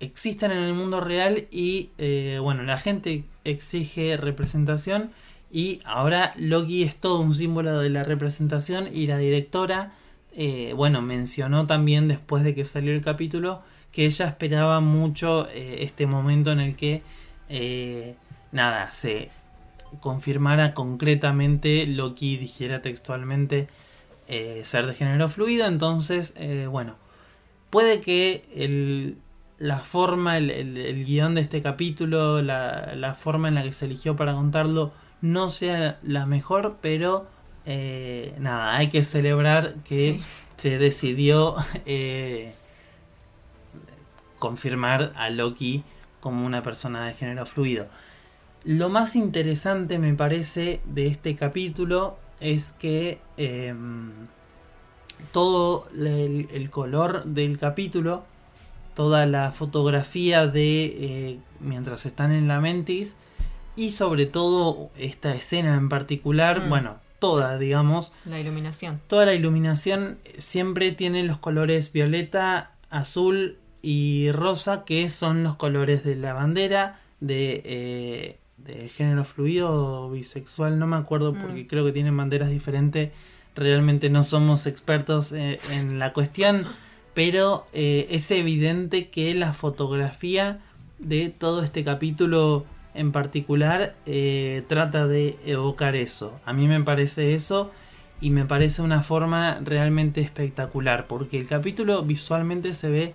existen en el mundo real y bueno la gente exige representación y ahora Loki es todo un símbolo de la representación y la directora bueno mencionó también después de que salió el capítulo que ella esperaba mucho este momento en el que nada se confirmara concretamente Loki dijera textualmente eh, ser de género fluido entonces eh, bueno puede que el, la forma el, el- el guion de este capítulo la, la forma en la que se eligió para contarlo no sea la mejor pero eh, nada hay que celebrar que Sí. se decidió eh, confirmar a Loki como una persona de género fluido. Lo más interesante me parece de este capítulo es que em, todo el, el color del capítulo toda la fotografía de eh, mientras están en la mentis y sobre todo esta escena en particular, Mm. bueno, toda, digamos, La iluminación. toda la iluminación siempre tiene los colores violeta, azul y rosa, que son los colores de la bandera de, eh, de género fluido o bisexual, no me acuerdo Mm. porque creo que tienen banderas diferentes. Realmente no somos expertos eh, en la cuestión, pero eh, es evidente que la fotografía de todo este capítulo en particular eh, trata de evocar eso. A mí me parece eso y me parece una forma realmente espectacular porque el capítulo visualmente se ve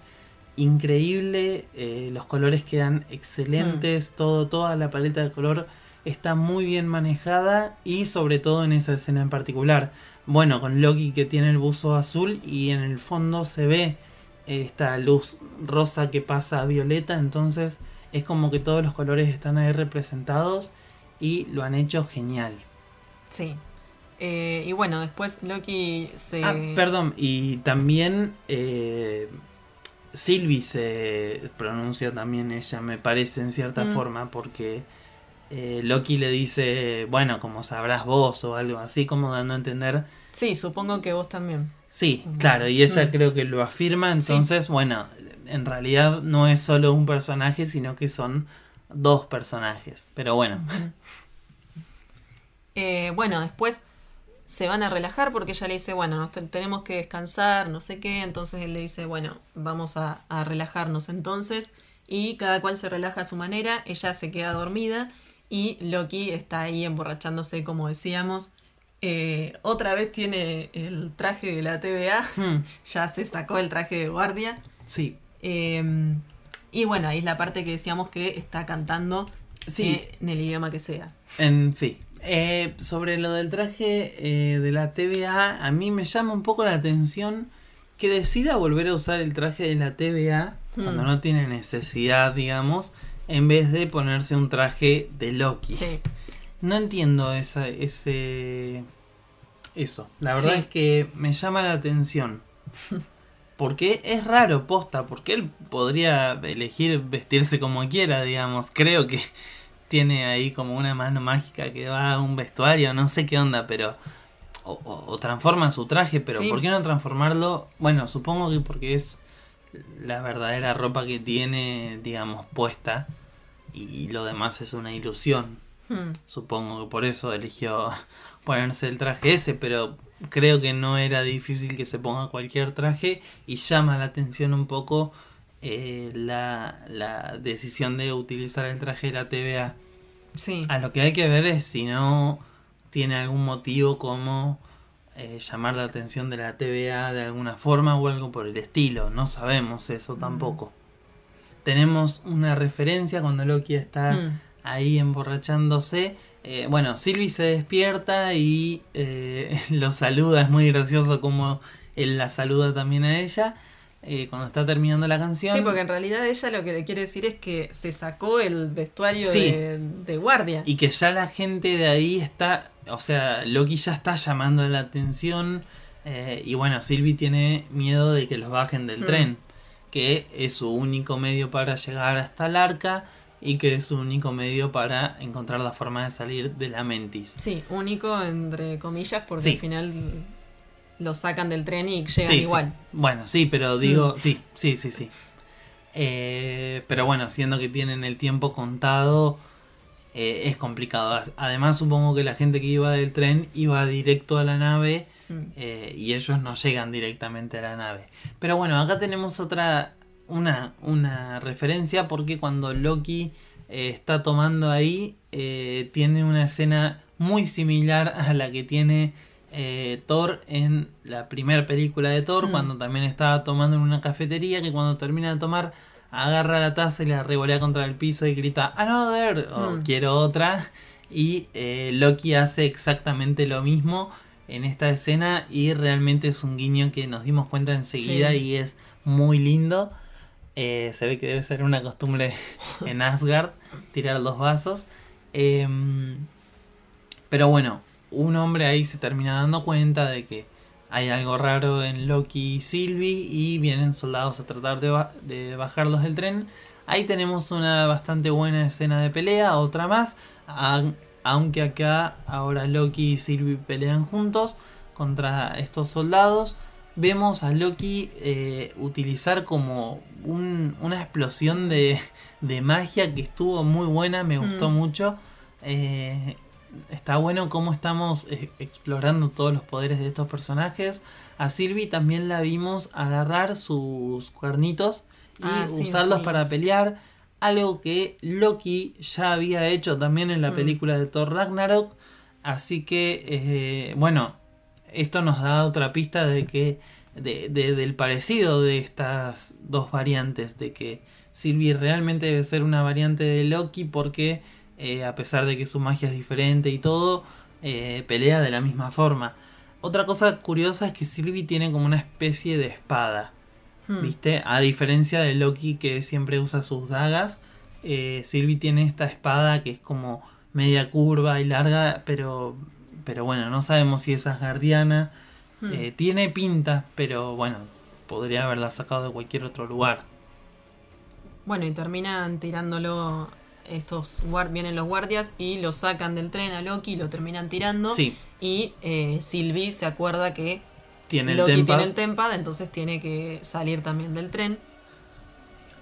increíble, eh, los colores quedan excelentes, todo, toda la paleta de color está muy bien manejada y sobre todo en esa escena en particular. Bueno, con Loki que tiene el buzo azul y en el fondo se ve esta luz rosa que pasa a violeta, entonces es como que todos los colores están ahí representados y lo han hecho genial. Sí. Eh, y bueno, después Loki se. Ah, perdón, y también eh, Sylvie se pronuncia también ella, me parece, en cierta Mm. forma, porque eh, Loki le dice, bueno, como sabrás vos o algo así, como dando a entender. Sí, supongo que vos también. Sí, claro, y ella Mm. creo que lo afirma, entonces, bueno, en realidad no es solo un personaje, sino que son dos personajes, pero bueno. Eh, bueno, después se van a relajar porque ella le dice, bueno, nos te- tenemos que descansar, no sé qué. Entonces él le dice, bueno, vamos a, a relajarnos entonces. Y cada cual se relaja a su manera. Ella se queda dormida y Loki está ahí emborrachándose, como decíamos. Eh, otra vez tiene el traje de la TVA. Hmm, ya se sacó el traje de guardia. sí, Eh, y bueno, ahí es la parte que decíamos que está cantando Sí. eh, en el idioma que sea. En, sí. Eh, sobre lo del traje eh, de la TVA, a mí me llama un poco la atención que decida volver a usar el traje de la TVA cuando Hmm. no tiene necesidad, digamos, en vez de ponerse un traje de Loki. Sí. No entiendo esa, ese eso. La verdad Sí. es que me llama la atención. Porque es raro, posta, porque él podría elegir vestirse como quiera, digamos. Creo que tiene ahí como una mano mágica que va a un vestuario, no sé qué onda, pero... O, o- o transforma su traje, pero Sí. ¿por qué no transformarlo? Bueno, supongo que porque es la verdadera ropa que tiene, digamos, puesta. Y lo demás es una ilusión. Hmm. Supongo que por eso eligió ponerse el traje ese, pero creo que no era difícil que se ponga cualquier traje y llama la atención un poco eh, la, la decisión de utilizar el traje de la TVA. Sí. A lo que hay que ver es si no tiene algún motivo como eh, llamar la atención de la TVA de alguna forma o algo por el estilo. No sabemos eso tampoco. Tenemos una referencia cuando Loki está Hmm. ahí emborrachándose. Eh, bueno, Sylvie se despierta y eh, lo saluda. Es muy gracioso como él la saluda también a ella eh, cuando está terminando la canción. Sí, porque en realidad ella lo que le quiere decir es que se sacó el vestuario Sí. de, de guardia. Y que ya la gente de ahí está, o sea, Loki ya está llamando la atención. eh, y bueno, Sylvie tiene miedo de que los bajen del Mm. tren, que es su único medio para llegar hasta el arca y que es su único medio para encontrar la forma de salir de la mentis. Sí, único entre comillas porque Sí. al final lo sacan del tren y llegan Sí, sí. igual. Bueno, sí, pero digo, Mm. sí, sí, sí, sí. Eh, pero bueno, siendo que tienen el tiempo contado, eh, es complicado. Además, supongo que la gente que iba del tren iba directo a la nave Mm. eh, y ellos no llegan directamente a la nave. Pero bueno, acá tenemos otra, una, una referencia porque cuando Loki eh, está tomando ahí, eh, tiene una escena muy similar a la que tiene eh, Thor en la primera película de Thor, Mm. cuando también estaba tomando en una cafetería, que cuando termina de tomar, agarra la taza y la revolea contra el piso y grita, Another, o Mm. quiero otra. Y eh, Loki hace exactamente lo mismo en esta escena y realmente es un guiño que nos dimos cuenta enseguida Sí. y es muy lindo. Eh, se ve que debe ser una costumbre en Asgard tirar los vasos. Em, pero bueno, un hombre ahí se termina dando cuenta de que hay algo raro en Loki y Sylvie y vienen soldados a tratar de, ba- de bajarlos del tren. Ahí tenemos una bastante buena escena de pelea, otra más, aunque acá ahora Loki y Sylvie pelean juntos contra estos soldados. Vemos a Loki eh, utilizar como un- una explosión de, de magia que estuvo muy buena, me gustó Mm. mucho. Eh, está bueno cómo estamos eh, explorando todos los poderes de estos personajes. A Sylvie también la vimos agarrar sus cuernitos y Ah, sí, usarlos sí. para pelear. Algo que Loki ya había hecho también en la Mm. película de Thor Ragnarok. Así que, eh, bueno, esto nos da otra pista de que de- de- del parecido de estas dos variantes, de que Sylvie realmente debe ser una variante de Loki porque eh, a pesar de que su magia es diferente y todo, eh, pelea de la misma forma. Otra cosa curiosa es que Sylvie tiene como una especie de espada, Hmm. ¿viste? A diferencia de Loki que siempre usa sus dagas, eh, Sylvie tiene esta espada que es como media curva y larga, pero, pero bueno, no sabemos si es asgardiana. Hmm. Eh, tiene pinta, pero bueno, podría haberla sacado de cualquier otro lugar. Bueno, y terminan tirándolo. Estos vienen los guardias y lo sacan del tren a Loki lo terminan tirando. Sí, Y eh, Sylvie se acuerda que tiene el Loki Tempad. tiene el Tempad, entonces tiene que salir también del tren.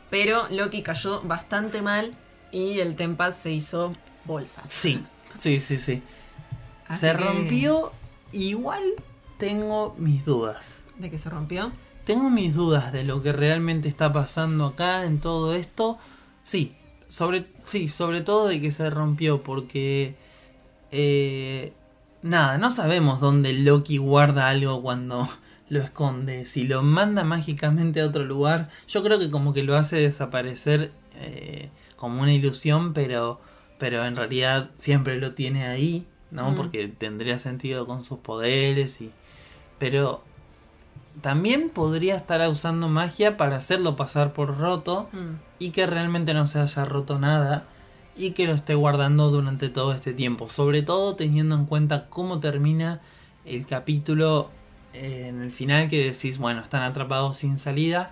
Pero Loki cayó bastante mal y el Tempad se hizo bolsa. Sí, sí, sí, sí. Así se que- rompió, igual tengo mis dudas. ¿De que se rompió? Tengo mis dudas de lo que realmente está pasando acá en todo esto. Sí, sobre, sí, sobre todo de que se rompió porque... eh, nada, no sabemos dónde Loki guarda algo cuando lo esconde. Si lo manda mágicamente a otro lugar, yo creo que como que lo hace desaparecer eh, como una ilusión, pero, pero en realidad siempre lo tiene ahí, ¿no? Mm. Porque tendría sentido con sus poderes y... Pero también podría estar usando magia para hacerlo pasar por roto Mm. y que realmente no se haya roto nada y que lo esté guardando durante todo este tiempo. Sobre todo teniendo en cuenta cómo termina el capítulo eh, en el final que decís, bueno, están atrapados sin salida.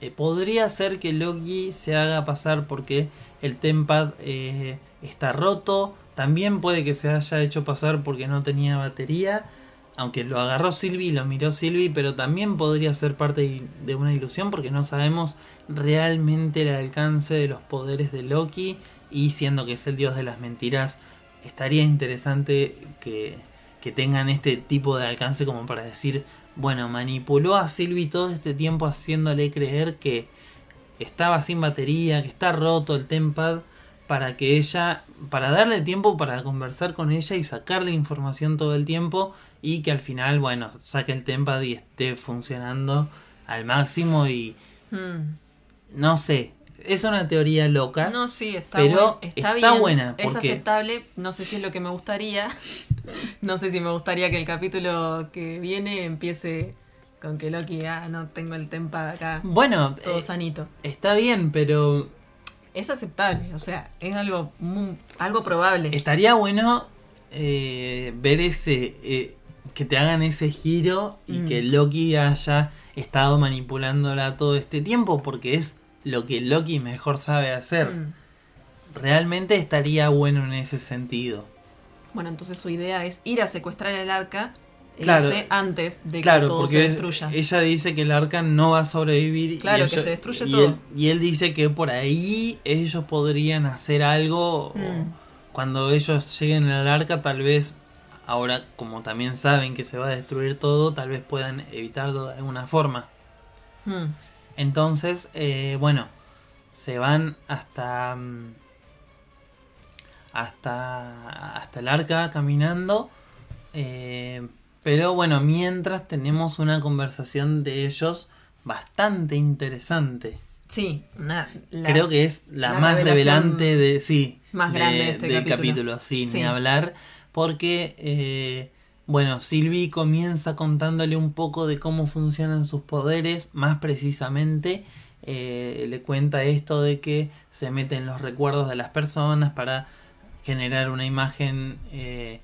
Eh, podría ser que Loki se haga pasar porque el Tempad eh, está roto. También puede que se haya hecho pasar porque no tenía batería. Aunque lo agarró Sylvie, lo miró Sylvie, pero también podría ser parte de una ilusión porque no sabemos realmente el alcance de los poderes de Loki. Y siendo que es el dios de las mentiras, estaría interesante que, que tengan este tipo de alcance como para decir, bueno, manipuló a Sylvie todo este tiempo haciéndole creer que estaba sin batería, que está roto el Tempad, para que ella, para darle tiempo para conversar con ella y sacarle información todo el tiempo y que al final, bueno, saque el Tempad y esté funcionando al máximo y Mm. no sé, es una teoría loca. No, sí, está, Pero buen- está, está bien, buena, Es aceptable, no sé si es lo que me gustaría. no sé si me gustaría que el capítulo que viene empiece con que Loki, ah, no tengo el tempa acá, Bueno, todo eh, sanito. está bien, pero Es aceptable, o sea, es algo, algo probable. estaría bueno eh, ver ese, eh, que te hagan ese giro y Mm. que Loki haya estado manipulándola todo este tiempo, porque es lo que Loki mejor sabe hacer. Mm. Realmente estaría bueno en ese sentido. Bueno, entonces su idea es ir a secuestrar el arca Claro. irse antes de que Claro, todo porque se es- destruya. ella dice que el arca no va a sobrevivir. y Claro, que ellos- se destruye y todo. Él, y él dice que por ahí ellos podrían hacer algo. Mm. cuando ellos lleguen al arca, tal vez, ahora como también saben que se va a destruir todo, tal vez puedan evitarlo de alguna forma. Mm. Entonces, eh, bueno, se van hasta. mm, hasta. hasta el arca caminando. eh, pero bueno, mientras tenemos una conversación de ellos bastante interesante. Sí, una- la- Creo que es la, la más revelante de. Sí. más grande de este del capítulo. sí, Sí. ni hablar. Porque. eh, bueno, Sylvie comienza contándole un poco de cómo funcionan sus poderes, más precisamente eh, le cuenta esto de que se meten los recuerdos de las personas para generar una imagen eh,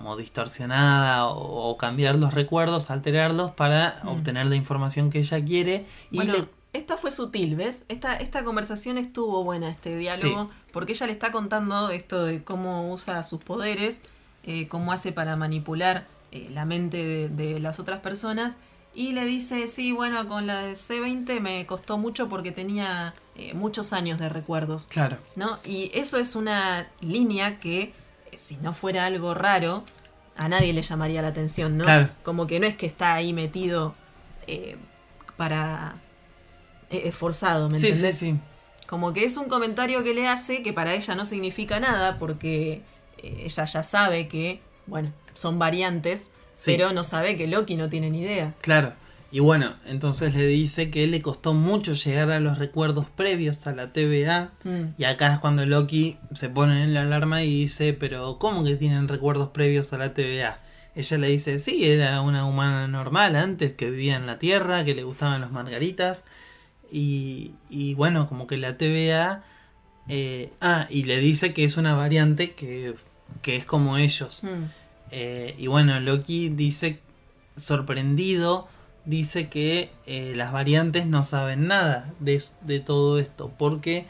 como distorsionada o, o cambiar los recuerdos, alterarlos para Mm. obtener la información que ella quiere. Y Bueno, le- esta fue sutil, ¿ves? Esta, esta conversación estuvo buena, este diálogo, porque ella le está contando esto de cómo usa sus poderes, eh, cómo hace para manipular eh, la mente de, de las otras personas, y le dice, sí, bueno, con la de C20 me costó mucho porque tenía eh, muchos años de recuerdos, Claro, ¿no? Y eso es una línea que, si no fuera algo raro, a nadie le llamaría la atención, ¿no? Claro. Como que no es que está ahí metido eh, para eh, esforzado, ¿me sí, sí, entendés? sí. Como que es un comentario que le hace que para ella no significa nada porque eh, ella ya sabe que, bueno, son variantes, Sí. pero no sabe que Loki no tiene ni idea. Claro. Y bueno, entonces le dice que le costó mucho llegar a los recuerdos previos a la TVA. Mm, Y acá es cuando Loki se pone en la alarma y dice, pero ¿cómo que tienen recuerdos previos a la TVA? Ella le dice, sí, era una humana normal antes, que vivía en la Tierra, que le gustaban los margaritas. Y, y bueno, como que la TVA... eh, ah, y le dice que es una variante que, que es como ellos. mm. Eh, y bueno, Loki dice, sorprendido, dice que eh, las variantes no saben nada de, todo esto, porque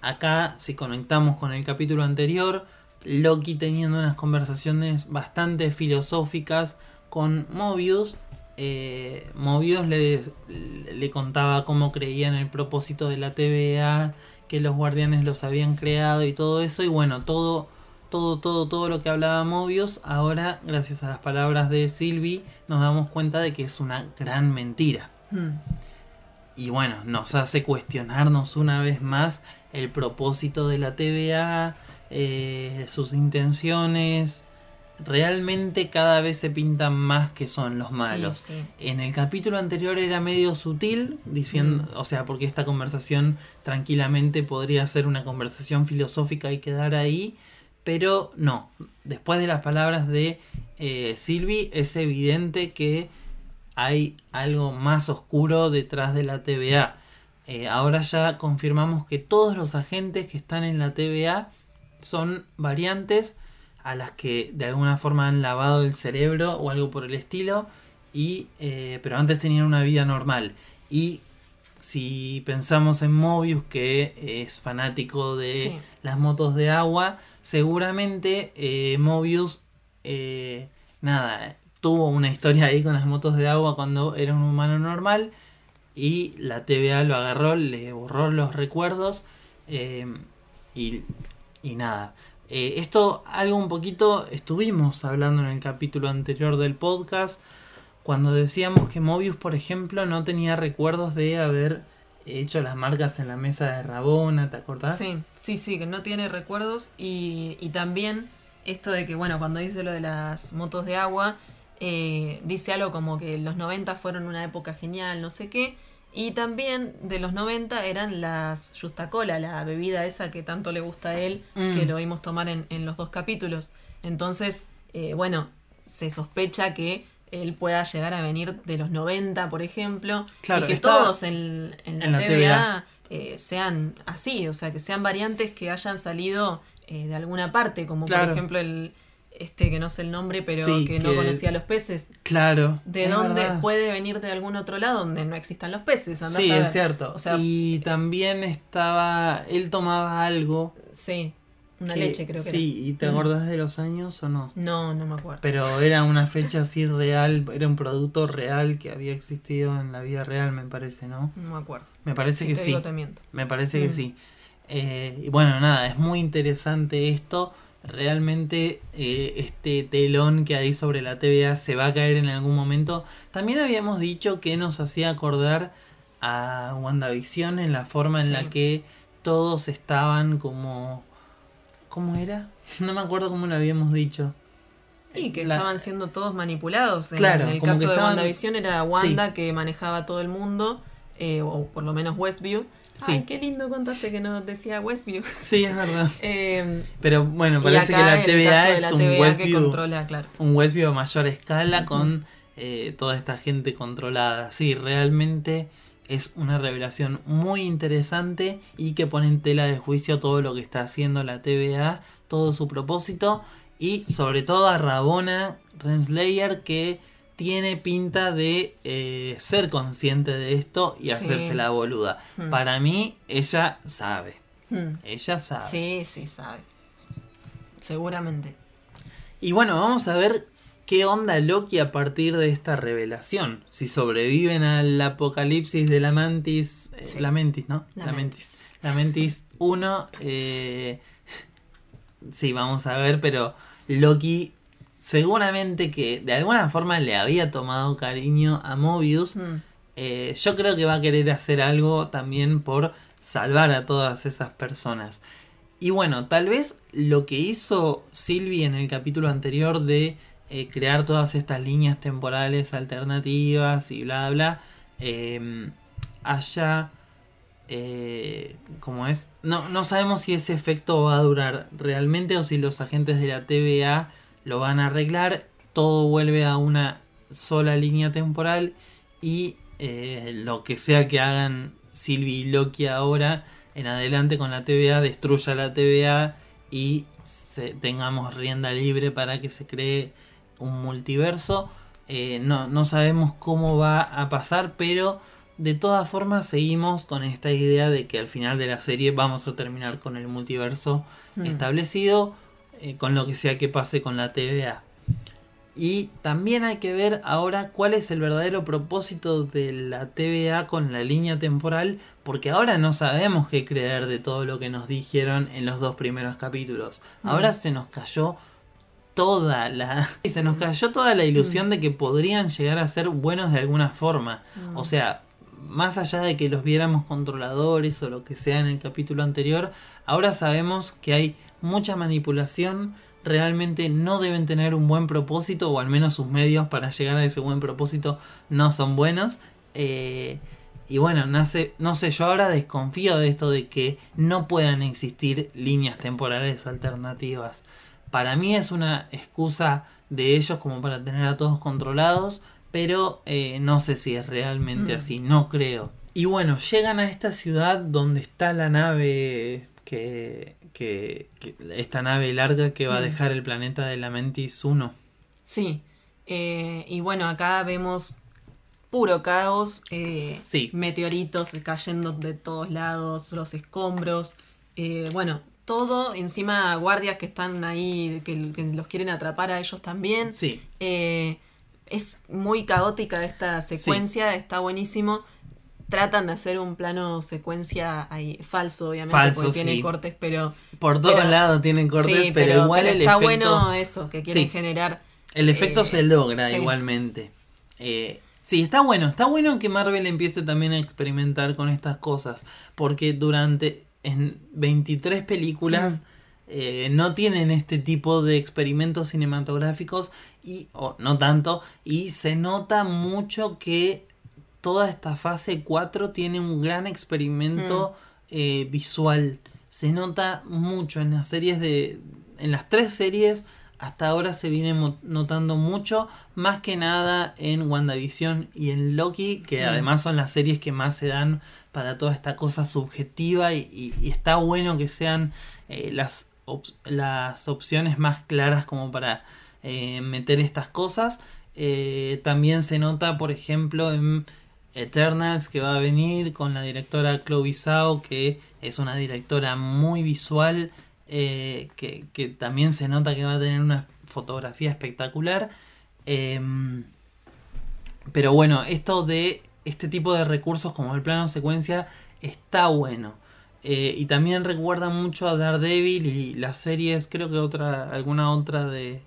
acá, si conectamos con el capítulo anterior, Loki teniendo unas conversaciones bastante filosóficas con Mobius, eh, Mobius le, le contaba cómo creía en el propósito de la TVA, que los guardianes los habían creado y todo eso, y bueno, todo todo, todo, todo lo que hablaba Mobius, ahora, gracias a las palabras de Sylvie, nos damos cuenta de que es una gran mentira. Mm. Y bueno, nos hace cuestionarnos una vez más el propósito de la TVA, eh, sus intenciones. Realmente cada vez se pintan más que son los malos. Sí. En el capítulo anterior era medio sutil, diciendo, Mm. o sea, porque esta conversación tranquilamente podría ser una conversación filosófica y quedar ahí, pero no. Después de las palabras de eh, Sylvie, es evidente que hay algo más oscuro detrás de la TVA. Eh, ahora ya confirmamos que todos los agentes que están en la TVA son variantes a las que de alguna forma han lavado el cerebro o algo por el estilo, y, eh, pero antes tenían una vida normal. Y si pensamos en Mobius, que es fanático de Sí. las motos de agua, seguramente eh, Mobius, eh, nada, tuvo una historia ahí con las motos de agua cuando era un humano normal y la TVA lo agarró, le borró los recuerdos eh, y, y nada. Esto algo un poquito estuvimos hablando en el capítulo anterior del podcast cuando decíamos que Mobius, por ejemplo, no tenía recuerdos de haber hecho las marcas en la mesa de Rabona, ¿te acordás? Sí, sí, sí, que no tiene recuerdos y, y también esto de que, bueno, cuando dice lo de las motos de agua, eh, dice algo como que los 90 fueron una época genial, no sé qué, y también de los 90 eran las Justa Cola, la bebida esa que tanto le gusta a él, Mm. que lo vimos tomar en, en los dos capítulos. Entonces, eh, bueno, se sospecha que él pueda llegar a venir de los 90, por ejemplo, Claro, y que todos en, en la, en la TVA, TVA. eh, sean así, o sea, que sean variantes que hayan salido eh, de alguna parte, como Claro. por ejemplo el este que no sé el nombre, pero Sí, que no conocía los peces. Claro. ¿De dónde verdad. puede venir de algún otro lado donde no existan los peces? Andá a Sí, saber. es cierto. O sea, y también estaba, él tomaba algo. sí, una que- leche creo que Sí, ¿y te Mm. acordás de los años o no? era. No, no me acuerdo. Pero era una fecha así real, era un producto real que había existido en la vida real, me parece, ¿no? No me acuerdo. Me parece que sí. Me parece que Mm. sí. Eh, y bueno, nada, es muy interesante esto. Realmente eh, este telón que hay sobre la TVA se va a caer en algún momento. También habíamos dicho que nos hacía acordar a WandaVision en la forma en Sí. la que todos estaban como... ¿Cómo era? No me acuerdo cómo lo habíamos dicho. Y que La- estaban siendo todos manipulados. Claro, en el como caso que de estaban- WandaVision era Wanda que manejaba todo el mundo, eh, o por lo menos Westview. Sí. Ay, qué lindo cuánto hace que nos decía Westview. Sí, es verdad. Eh, Pero bueno, parece que la TVA es la un TVA que Westview. controla, claro. un Westview a mayor escala con eh, toda esta gente controlada. Sí, realmente es una revelación muy interesante y que pone en tela de juicio todo lo que está haciendo la TVA, todo su propósito. y sobre todo a Rabona Renslayer que tiene pinta de eh, ser consciente de esto y Sí. hacerse la boluda. Hmm. Para mí, ella sabe. Hmm. Ella sabe. Sí, sí, sabe. Seguramente. Y bueno, vamos a ver qué onda Loki a partir de esta revelación. Si sobreviven al apocalipsis de la Mantis. eh, Sí. La Mentis, ¿no? La La Mentis. La Mentis 1. eh, sí, vamos a ver, pero Loki seguramente que de alguna forma le había tomado cariño a Mobius. Hmm. Eh, yo creo que va a querer hacer algo también por salvar a todas esas personas. Y bueno, tal vez lo que hizo Sylvie en el capítulo anterior de eh, crear todas estas líneas temporales alternativas y bla bla, haya... Eh, como es, no, no sabemos si ese efecto va a durar realmente o si los agentes de la TVA lo van a arreglar. Todo vuelve a una sola línea temporal y eh, lo que sea que hagan Sylvie y Loki ahora en adelante con la TVA destruya la TVA y tengamos rienda libre para que se cree un multiverso. Eh, no, no sabemos cómo va a pasar, pero de todas formas seguimos con esta idea de que al final de la serie vamos a terminar con el multiverso Hmm. establecido, eh, con lo que sea que pase con la TVA. Y también hay que ver ahora cuál es el verdadero propósito de la TVA con la línea temporal, porque ahora no sabemos qué creer de todo lo que nos dijeron en los dos primeros capítulos. Mm. Ahora se nos cayó toda la se nos cayó toda la ilusión de que podrían llegar a ser buenos de alguna forma. Mm. O sea, más allá de que los viéramos controladores o lo que sea en el capítulo anterior, ahora sabemos que hay mucha manipulación, realmente no deben tener un buen propósito, o al menos sus medios para llegar a ese buen propósito no son buenos. Eh, y bueno, nace, no sé, yo ahora desconfío de esto de que no puedan existir líneas temporales alternativas. Para mí es una excusa de ellos como para tener a todos controlados, pero eh, no sé si es realmente Mm. así, no creo. Y bueno, llegan a esta ciudad donde está la nave que, que, que- esta nave larga que va a Mm. dejar el planeta de la Mentis 1. Sí. Eh, y bueno, acá vemos puro caos. eh, Sí. Meteoritos cayendo de todos lados, los escombros. eh, bueno, todo. Encima guardias que están ahí, que, que los quieren atrapar a ellos también. Sí, Eh, es muy caótica esta secuencia, está buenísimo. Tratan de hacer un plano secuencia ahí, falso, obviamente, Falso, porque tiene sí. cortes, pero. por todos lados tienen cortes, sí, pero, igual pero el está efecto... bueno eso, que quieren generar. El efecto Eh, se logra igualmente. Eh, sí, está bueno. Está bueno que Marvel empiece también a experimentar con estas cosas. Porque durante en 23 películas Mm. eh, no tienen este tipo de experimentos cinematográficos. Y, o no tanto. Y se nota mucho que toda esta fase 4 tiene un gran experimento eh, visual. Se nota mucho en las series de. En las tres series hasta ahora se viene notando mucho, más que nada en WandaVision y en Loki, que Mm. además son las series que más se dan para toda esta cosa subjetiva y, y- y está bueno que sean eh, las, op- las opciones más claras como para eh, meter estas cosas. Eh, también se nota, por ejemplo, en Eternals que va a venir con la directora Chloe Zhao, que es una directora muy visual, eh, que, también se nota que va a tener una fotografía espectacular. Em, pero bueno, esto de este tipo de recursos como el plano secuencia está bueno. Eh, y también recuerda mucho a Daredevil y las series, creo que otra, alguna otra de,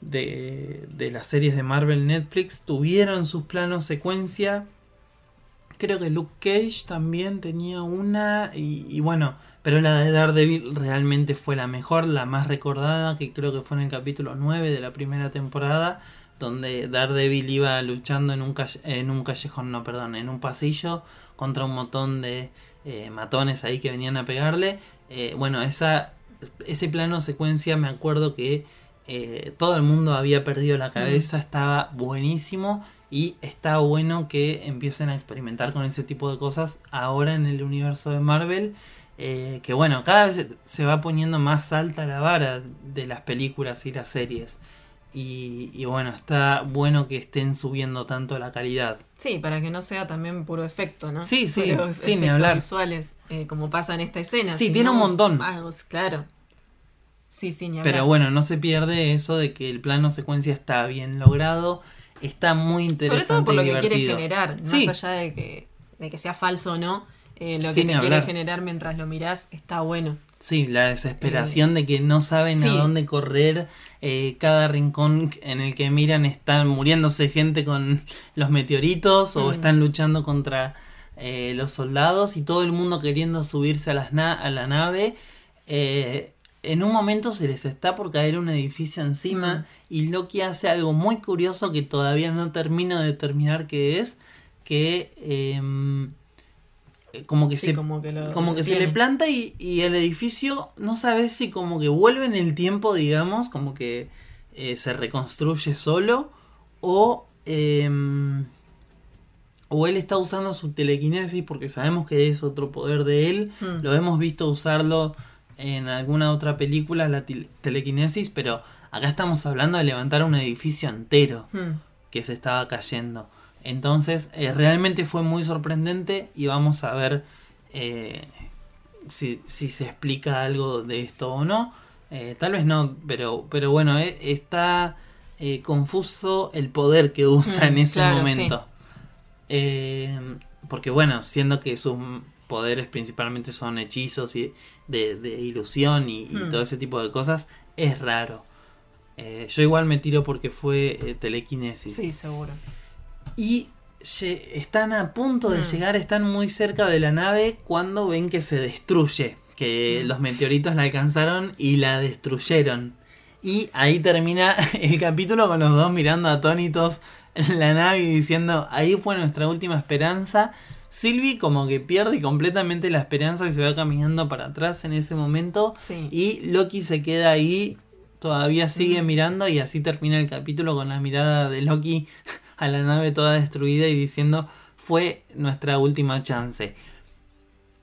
de, de las series de Marvel Netflix tuvieron sus planos secuencia. Creo que Luke Cage también tenía una. Y, y bueno, pero la de Daredevil realmente fue la mejor, la más recordada, que creo que fue en el capítulo 9 de la primera temporada, donde Daredevil iba luchando en un, calle- en un callejón, no, perdón, en un pasillo contra un montón de eh, matones ahí que venían a pegarle. Eh, bueno, esa, ese plano secuencia me acuerdo que eh, todo el mundo había perdido la cabeza, estaba buenísimo y está bueno que empiecen a experimentar con ese tipo de cosas ahora en el universo de Marvel. Eh, que bueno, cada vez se va poniendo más alta la vara de las películas y las series. Y, y bueno, está bueno que estén subiendo tanto la calidad. Sí, para que no sea también puro efecto, ¿no? Sí, sí, Puro sí, ni efectos hablar. visuales, eh, como pasa en esta escena. Sí, tiene un montón. algo- claro. Sí, sí, ni hablar. Pero bueno, no se pierde eso de que el plano secuencia está bien logrado, está muy interesante. Sobre todo por lo que quiere generar, Sí. más allá de que, de que sea falso o no, eh, lo que te quiere generar mientras lo mirás está bueno. Sí, la desesperación de que no saben sí. a dónde correr. eh, cada rincón en el que miran están muriéndose gente con los meteoritos o Mm. están luchando contra eh, los soldados y todo el mundo queriendo subirse a, las na- a la nave. Eh, en un momento se les está por caer un edificio encima Mm. y Loki hace algo muy curioso que todavía no termino de determinar qué es, que em, como que Sí, se como que, lo, como que se le planta y, y el edificio no sabes si como que vuelve en el tiempo, digamos, como que eh, se reconstruye solo o em, o él está usando su telequinesis porque sabemos que es otro poder de él, Hmm. lo hemos visto usarlo en alguna otra película la tele- telequinesis, pero acá estamos hablando de levantar un edificio entero Hmm. que se estaba cayendo. Entonces, eh, realmente fue muy sorprendente y vamos a ver eh, si, si se explica algo de esto o no. Eh, tal vez no, pero, pero bueno, está confuso el poder que usa Mm, en ese claro, momento. Eh, porque bueno, siendo que sus poderes principalmente son hechizos y de, de ilusión y, y Mm. todo ese tipo de cosas, es raro. Yo igual me tiro porque fue telequinesis. Sí, seguro. Y lle- están a punto de Mm. llegar, están muy cerca de la nave cuando ven que se destruye. Que Mm. los meteoritos la alcanzaron y la destruyeron. Y ahí termina el capítulo con los dos mirando atónitos en la nave y diciendo, ahí fue nuestra última esperanza. Sylvie como que pierde completamente la esperanza y se va caminando para atrás en ese momento. Sí. Y Loki se queda ahí, todavía sigue Mm. mirando y así termina el capítulo con la mirada de Loki a la nave toda destruida y diciendo fue nuestra última chance.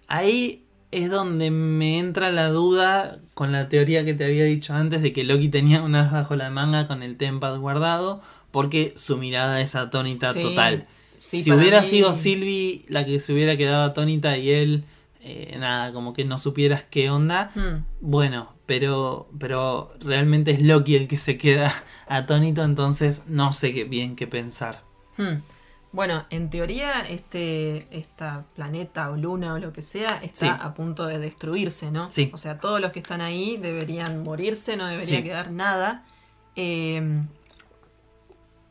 Ahí es donde me entra la duda con la teoría que te había dicho antes de que Loki tenía un as bajo la manga con el Tempad guardado porque su mirada es atónita Sí. total. Sí, si hubiera mí- sido Sylvie la que se hubiera quedado atónita y él, eh, nada, como que no supieras qué onda, Hmm. bueno, pero, pero realmente es Loki el que se queda atónito, entonces no sé qué bien qué pensar. Hmm. Bueno, en teoría este esta planeta o luna o lo que sea está Sí. a punto de destruirse, ¿no? Sí. O sea, todos los que están ahí deberían morirse, no debería Sí. quedar nada. Eh,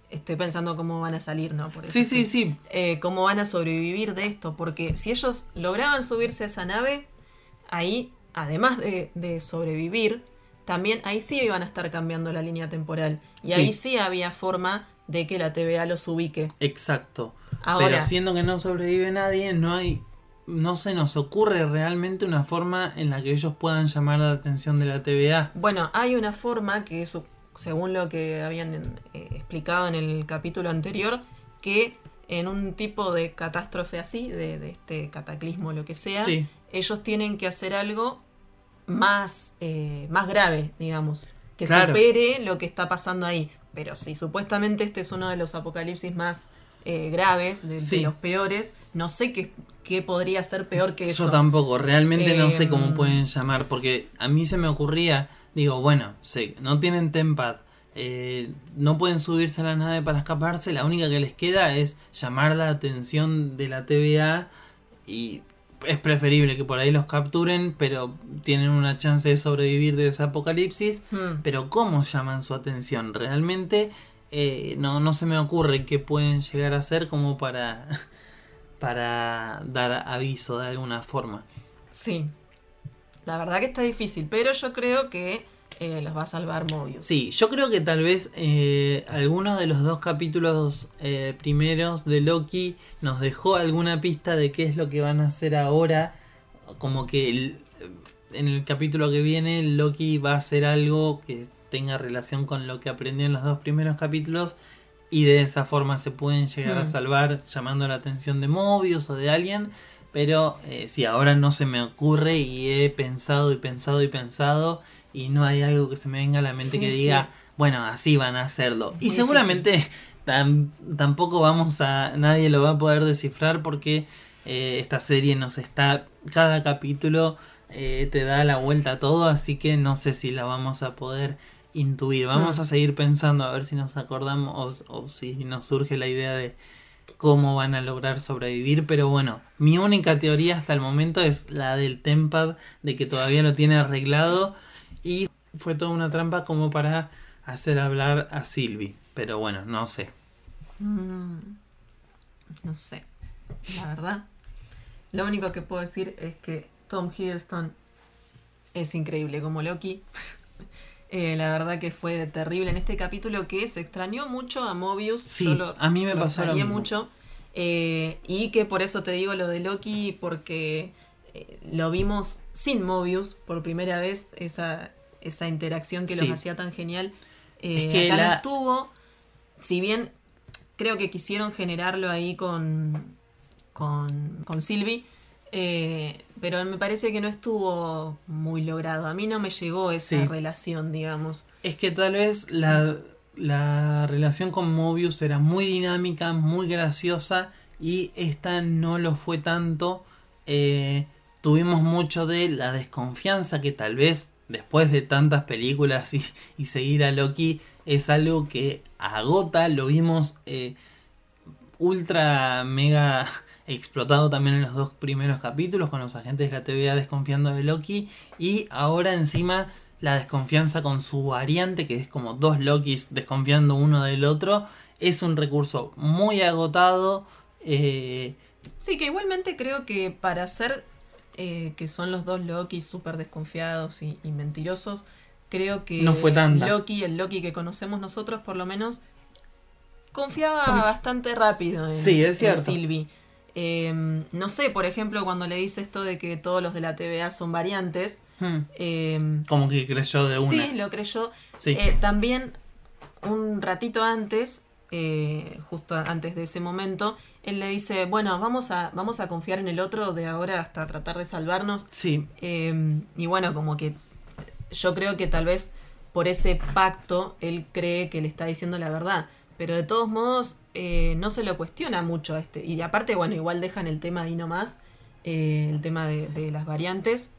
estoy pensando cómo van a salir, ¿no? Por eso Sí, sí, sí. eh, cómo van a sobrevivir de esto, porque si ellos lograban subirse a esa nave, ahí, además de, de sobrevivir, también ahí sí iban a estar cambiando la línea temporal. Y Sí. ahí sí había forma de que la TVA los ubique. Exacto. Ahora, Pero siendo que no sobrevive nadie, no hay. No se nos ocurre realmente una forma en la que ellos puedan llamar la atención de la TVA. bueno, hay una forma que es, según lo que habían eh, explicado en el capítulo anterior, que en un tipo de catástrofe así, de, de este cataclismo, lo que sea, Sí. Ellos tienen que hacer algo más, eh, más grave, digamos, que Claro. supere lo que está pasando ahí. Pero si supuestamente este es uno de los apocalipsis más eh, graves, de, los peores, no sé qué, qué podría ser peor que eso. Yo tampoco, realmente no sé cómo Em, pueden llamar, porque a mí se me ocurría, digo, bueno, sí, no tienen tempad, eh, no pueden subirse a la nave para escaparse, la única que les queda es llamar la atención de la TVA y es preferible que por ahí los capturen, pero tienen una chance de sobrevivir de ese apocalipsis. Hmm. Pero ¿cómo llaman su atención? Realmente eh, no, no se me ocurre qué pueden llegar a hacer como para, para dar aviso de alguna forma. Sí. La verdad que está difícil, pero yo creo que eh, los va a salvar Mobius. Sí, yo creo que tal vez eh, algunos de los dos capítulos eh, primeros de Loki nos dejó alguna pista de qué es lo que van a hacer ahora. Como que el- en el capítulo que viene Loki va a hacer algo que tenga relación con lo que aprendió en los dos primeros capítulos y de esa forma se pueden llegar a Hmm. salvar llamando la atención de Mobius o de alguien. Pero eh, sí, ahora no se me ocurre y he pensado y pensado y pensado y no hay algo que se me venga a la mente Sí, que sí. diga, bueno, así van a hacerlo. Y seguramente tam- tampoco vamos a, nadie lo va a poder descifrar porque eh, esta serie nos está, cada capítulo eh, te da la vuelta a todo, así que no sé si la vamos a poder intuir. Vamos Mm. a seguir pensando a ver si nos acordamos o, o si nos surge la idea de cómo van a lograr sobrevivir, pero bueno, mi única teoría hasta el momento es la del Tempad, de que todavía lo tiene arreglado fue toda una trampa como para hacer hablar a Sylvie, pero bueno, no sé. Mm, no sé, la verdad. Lo único que puedo decir es que Tom Hiddleston es increíble como Loki. Eh, la verdad que fue terrible en este capítulo que se extrañó mucho a Mobius. Sí, lo- a mí me lo pasó lo extrañé mismo. mucho. Eh, y que por eso te digo lo de Loki, porque eh, lo vimos sin Mobius por primera vez, esa, esa interacción que Sí. los hacía tan genial. Eh, Es que acá no la- estuvo, si bien creo que quisieron generarlo ahí con, con, con Sylvie, eh, pero me parece que no estuvo muy logrado. A mí no me llegó esa Sí. relación, digamos. Es que tal vez la, la relación con Mobius era muy dinámica, muy graciosa y esta no lo fue tanto. Eh, tuvimos mucho de la desconfianza que tal vez después de tantas películas y, seguir a Loki es algo que agota, lo vimos eh, ultra mega explotado también en los dos primeros capítulos con los agentes de la TVA desconfiando de Loki y ahora encima la desconfianza con su variante que es como dos Lokis desconfiando uno del otro es un recurso muy agotado eh, Sí, que igualmente creo que para hacer eh, que son los dos Loki súper desconfiados y, y mentirosos, creo que No fue tanta. Loki, el Loki que conocemos nosotros por lo menos, confiaba Confi- bastante rápido en, Sí, es en cierto. Sylvie. Eh, no sé, por ejemplo, cuando le dice esto de que todos los de la TVA son variantes, hmm, eh, como que creyó de una sí, lo creyó. Sí. Eh, también, un ratito antes, eh, justo antes de ese momento, él le dice, bueno, vamos a, vamos a confiar en el otro de ahora hasta tratar de salvarnos. sí Eh, y bueno, como que yo creo que tal vez por ese pacto él cree que le está diciendo la verdad. Pero de todos modos, eh, no se lo cuestiona mucho a este. Y aparte, bueno, igual dejan el tema ahí nomás, eh, el tema de, de las variantes.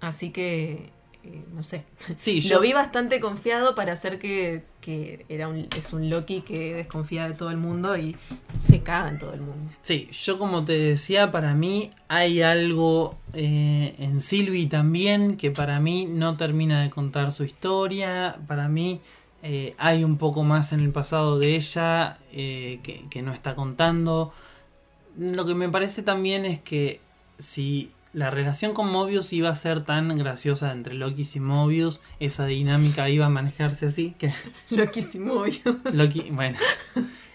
Así que, eh, no sé. sí yo Lo vi bastante confiado para hacer que, que era un, es un Loki que desconfía de todo el mundo y se caga en todo el mundo. Sí, yo como te decía, para mí hay algo eh, en Sylvie también que para mí no termina de contar su historia. Para mí eh, hay un poco más en el pasado de ella que, que no está contando. Lo que me parece también es que si la relación con Mobius iba a ser tan graciosa entre Loki y Mobius, esa dinámica iba a manejarse así, que Loquísimo, obvio. Loki, bueno,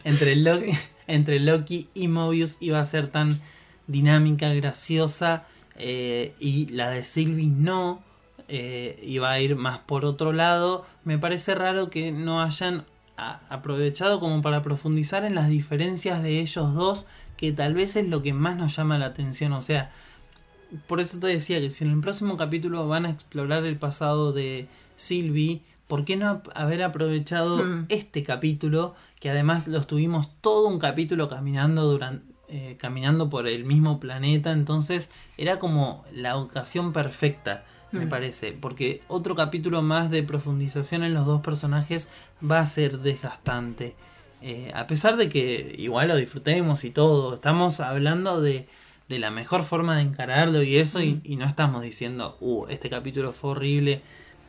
entre Loki, entre Loki y Mobius iba a ser tan dinámica, graciosa, eh, y la de Sylvie no, eh, iba a ir más por otro lado. Me parece raro que no hayan aprovechado como para profundizar en las diferencias de ellos dos, que tal vez es lo que más nos llama la atención, o sea, por eso te decía que si en el próximo capítulo van a explorar el pasado de Sylvie, ¿por qué no haber aprovechado Mm. este capítulo? Que además lo estuvimos todo un capítulo caminando durante. caminando por el mismo planeta, entonces era como la ocasión perfecta, me Mm. parece, porque otro capítulo más de profundización en los dos personajes va a ser desgastante. Eh, a pesar de que igual lo disfrutemos y todo, estamos hablando de, de la mejor forma de encararlo y eso, y, Mm. y no estamos diciendo, uh, este capítulo fue horrible.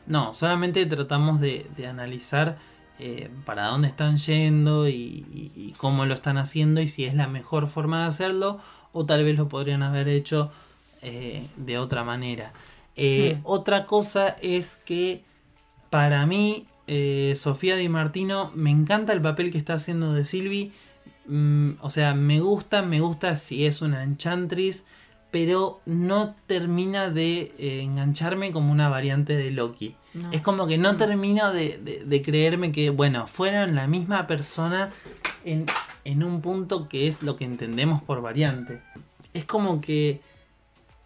No, solamente tratamos de, de analizar eh, para dónde están yendo y, y- y cómo lo están haciendo y si es la mejor forma de hacerlo o tal vez lo podrían haber hecho eh, de otra manera. Eh, Mm. Otra cosa es que para mí Sofía Di Martino me encanta el papel que está haciendo de Sylvie. Mm, o sea, me gusta, me gusta si es una enchantress, pero no termina de eh, engancharme como una variante de Loki. No. Es como que no Mm. termino de, de- de creerme que, bueno, fueron la misma persona en, en un punto que es lo que entendemos por variante. es como que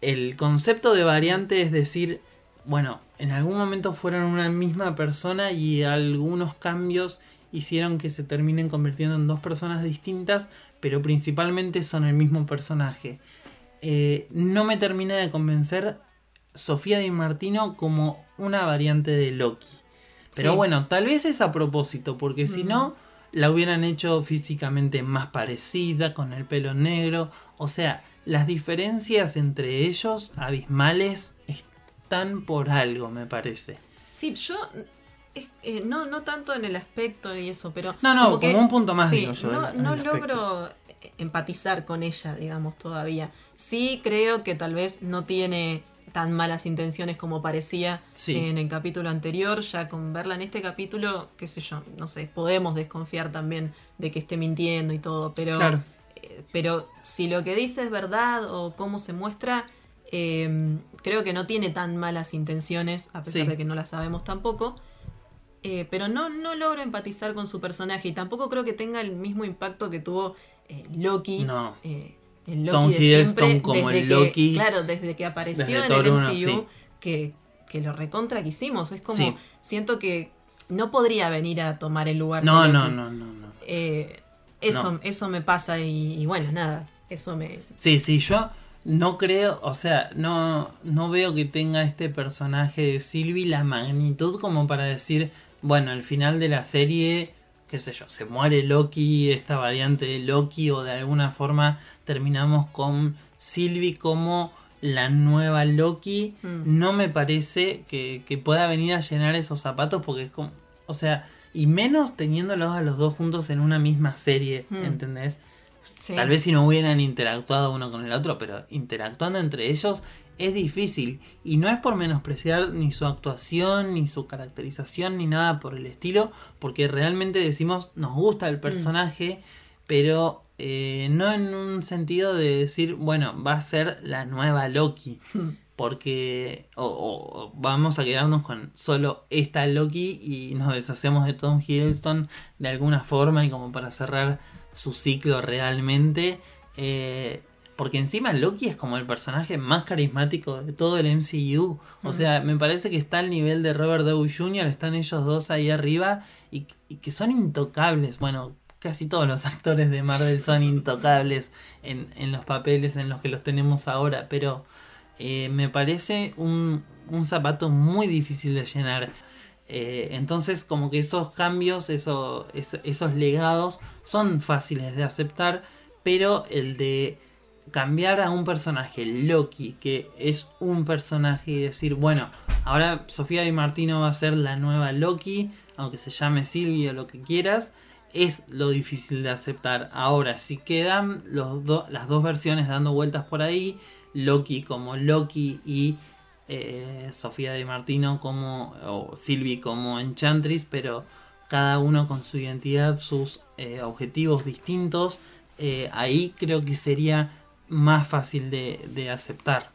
el concepto de variante es decir, bueno, en algún momento fueron una misma persona y algunos cambios hicieron que se terminen convirtiendo en dos personas distintas, pero principalmente son el mismo personaje. Eh, no me termina de convencer Sofía Di Martino como una variante de Loki. Pero Sí. bueno, tal vez es a propósito, porque si no, la hubieran hecho físicamente más parecida, con el pelo negro. O sea, las diferencias entre ellos, abismales, están por algo, me parece. Sí, yo es- eh, no, no tanto en el aspecto y eso, pero... No, no, como un punto más, sí, digo yo, No, no logro empatizar con ella, digamos, todavía. Sí creo que tal vez no tiene tan malas intenciones como parecía Sí. en el capítulo anterior. Ya con verla en este capítulo, qué sé yo, no sé, podemos desconfiar también de que esté mintiendo y todo, pero... Claro. eh, pero si lo que dice es verdad o cómo se muestra, eh, creo que no tiene tan malas intenciones, a pesar Sí. de que no las sabemos tampoco. Eh, pero no, no logro empatizar con su personaje y tampoco creo que tenga el mismo impacto que tuvo eh, Loki. No. eh, el Loki Tom de Hiddleston siempre, como desde el que- Loki Claro, desde que apareció desde en el 1, MCU, sí. que, que lo recontra que hicimos. Es como, Sí. siento que no podría venir a tomar el lugar No, de no, Loki. no, no, no. Eh, eso, No. eso me pasa y, y bueno, nada, eso me... Sí, sí, yo no creo, o sea, no, no veo que tenga este personaje de Sylvie la magnitud como para decir, bueno, al final de la serie, qué sé yo, se muere Loki, esta variante de Loki, o de alguna forma terminamos con Sylvie como la nueva Loki. Mm. No me parece que, que pueda venir a llenar esos zapatos porque es como, o sea, y menos teniéndolos a los dos juntos en una misma serie, Mm. ¿entendés? sí. Tal vez si no hubieran interactuado uno con el otro, pero interactuando entre ellos es difícil. Y no es por menospreciar ni su actuación, ni su caracterización, ni nada por el estilo, porque realmente decimos, nos gusta el personaje, pero eh, no en un sentido de decir, bueno, va a ser la nueva Loki. Porque o, o- o vamos a quedarnos con solo esta Loki y nos deshacemos de Tom Hiddleston de alguna forma y como para cerrar su ciclo realmente. eh, porque encima Loki es como el personaje más carismático de todo el MCU. O sea, me parece que está al nivel de Robert Downey Jr., están ellos dos ahí arriba y, y que son intocables. Bueno, casi todos los actores de Marvel son intocables en, en los papeles en los que los tenemos ahora, pero eh, me parece un, un zapato muy difícil de llenar. Eh, entonces, como que esos cambios, eso- es- esos legados son fáciles de aceptar, pero el de cambiar a un personaje, Loki, que es un personaje y decir, bueno, ahora Sofía Di Martino va a ser la nueva Loki, aunque se llame Sylvie o lo que quieras, es lo difícil de aceptar. Ahora, si quedan los las dos versiones dando vueltas por ahí, Loki como Loki y eh, Sofía Di Martino como, o Sylvie como Enchantress, pero cada uno con su identidad, sus eh, objetivos distintos, eh, ahí creo que sería más fácil de, de aceptar.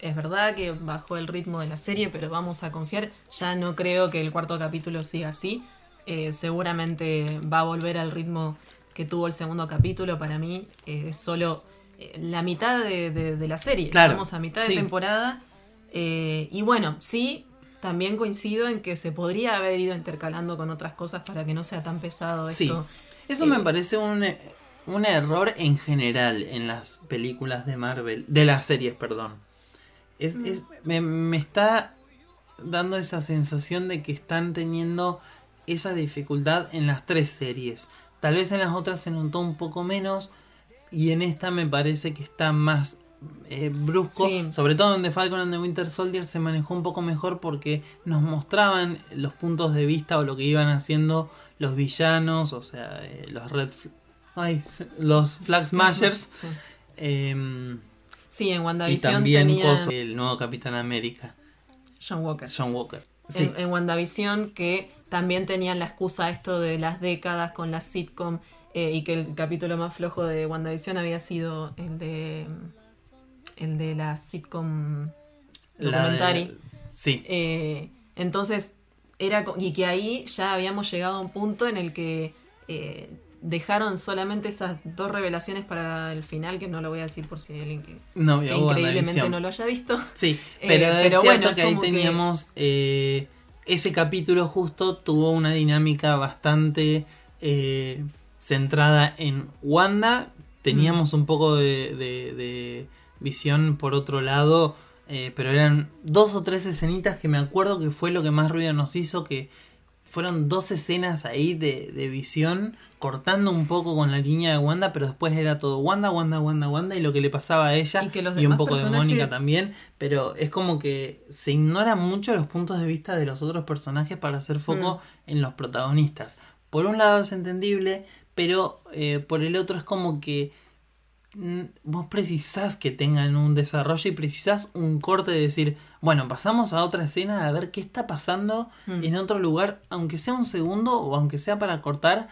Es verdad que bajó el ritmo de la serie, pero vamos a confiar. Ya no creo que el cuarto capítulo siga así. Eh, seguramente va a volver al ritmo que tuvo el segundo capítulo. Para mí eh, es solo eh, la mitad de, de- de la serie. Claro, Estamos a mitad sí. de temporada. Y bueno, sí, también coincido en que se podría haber ido intercalando con otras cosas para que no sea tan pesado Sí, esto. eso me parece un, un error en general en las películas de Marvel, de las series, perdón. Es, es- me, me está dando esa sensación de que están teniendo esa dificultad en las tres series. Tal vez en las otras se notó un poco menos y en esta me parece que está más eh, brusco. Sí. Sobre todo en The Falcon and the Winter Soldier se manejó un poco mejor porque nos mostraban los puntos de vista o lo que iban haciendo los villanos, o sea, eh, los Red... Ay, los Flag Smashers. Sí, em, Sí, en y WandaVision también tenía coso, el nuevo Capitán América, John Walker. John Walker. Sí, en, en WandaVision que también tenían la excusa esto de las décadas con la sitcom eh, y que el capítulo más flojo de WandaVision había sido el de el de la sitcom la de- documentary. sí, Eh, entonces, era y que ahí ya habíamos llegado a un punto en el que eh, dejaron solamente esas dos revelaciones para el final, que no lo voy a decir por si hay alguien que, No, que increíblemente no lo haya visto. Sí, Eh, pero es pero bueno, que ahí que- teníamos eh, ese capítulo justo tuvo una dinámica bastante eh, centrada en Wanda. Teníamos un poco de, de- de visión por otro lado, eh, pero eran dos o tres escenitas que me acuerdo que fue lo que más ruido nos hizo, que fueron dos escenas ahí de, de visión cortando un poco con la línea de Wanda, pero después era todo Wanda, Wanda, Wanda, Wanda y lo que le pasaba a ella Y que los y un poco de Mónica también, pero es como que se ignoran mucho los puntos de vista de los otros personajes para hacer foco Mm. en los protagonistas. Por un lado es entendible, pero eh, por el otro es como que vos precisás que tengan un desarrollo y precisás un corte de decir, bueno, pasamos a otra escena a ver qué está pasando Mm. en otro lugar, aunque sea un segundo o aunque sea para cortar,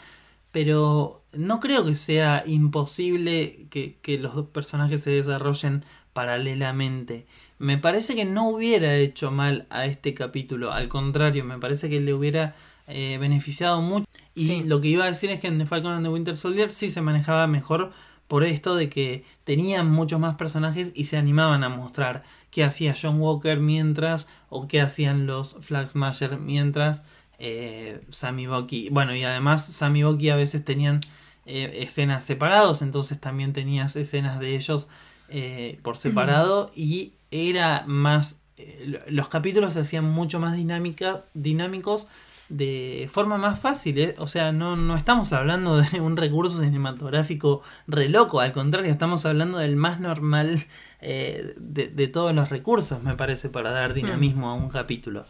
pero no creo que sea imposible que, que los dos personajes se desarrollen paralelamente. Me parece que no hubiera hecho mal a este capítulo, al contrario, me parece que le hubiera eh, beneficiado mucho. Y Sí. lo que iba a decir es que en The Falcon and the Winter Soldier sí se manejaba mejor por esto de que tenían muchos más personajes y se animaban a mostrar qué hacía John Walker mientras o qué hacían los Flag Smasher mientras eh, Sammy Bucky. Bueno, y además Sammy Bucky a veces tenían eh, escenas separados, entonces también tenías escenas de ellos eh, por separado y era más... lo- los capítulos se hacían mucho más dinámica, dinámicos de forma más fácil, ¿eh? o sea, no, no estamos hablando de un recurso cinematográfico re loco, al contrario, estamos hablando del más normal eh, de, de todos los recursos, me parece, para dar dinamismo a un capítulo.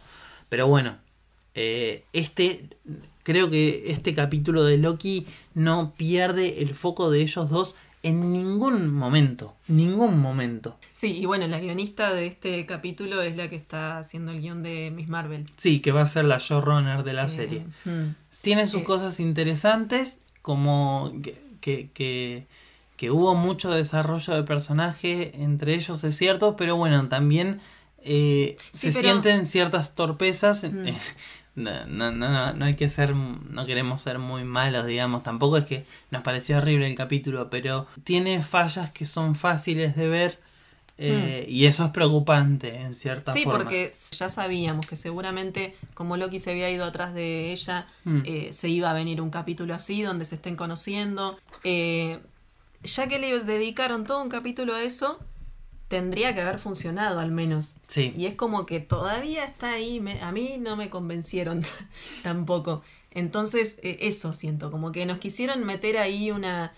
Pero bueno, eh, este, creo que este capítulo de Loki no pierde el foco de ellos dos en ningún momento, ningún momento. Sí, y bueno, la guionista de este capítulo es la que está haciendo el guion de Miss Marvel. Sí, que va a ser la showrunner de la Eh, serie. mm. Tiene sus Eh. cosas interesantes, como que, que, que- que hubo mucho desarrollo de personaje entre ellos, es cierto, pero bueno, también eh, Sí, se pero- sienten ciertas torpezas. Mm. No, no, no, no hay que ser, no queremos ser muy malos, digamos, tampoco es que nos pareció horrible el capítulo, pero tiene fallas que son fáciles de ver eh, y eso es preocupante en cierta. Sí, forma. porque ya sabíamos que seguramente como Loki se había ido atrás de ella, Mm. eh, se iba a venir un capítulo así donde se estén conociendo. Eh, ya que le dedicaron todo un capítulo a eso, tendría que haber funcionado al menos. Sí. Y es como que todavía está ahí, me- a mí no me convencieron tampoco. Entonces, eh, eso siento, como que nos quisieron meter ahí una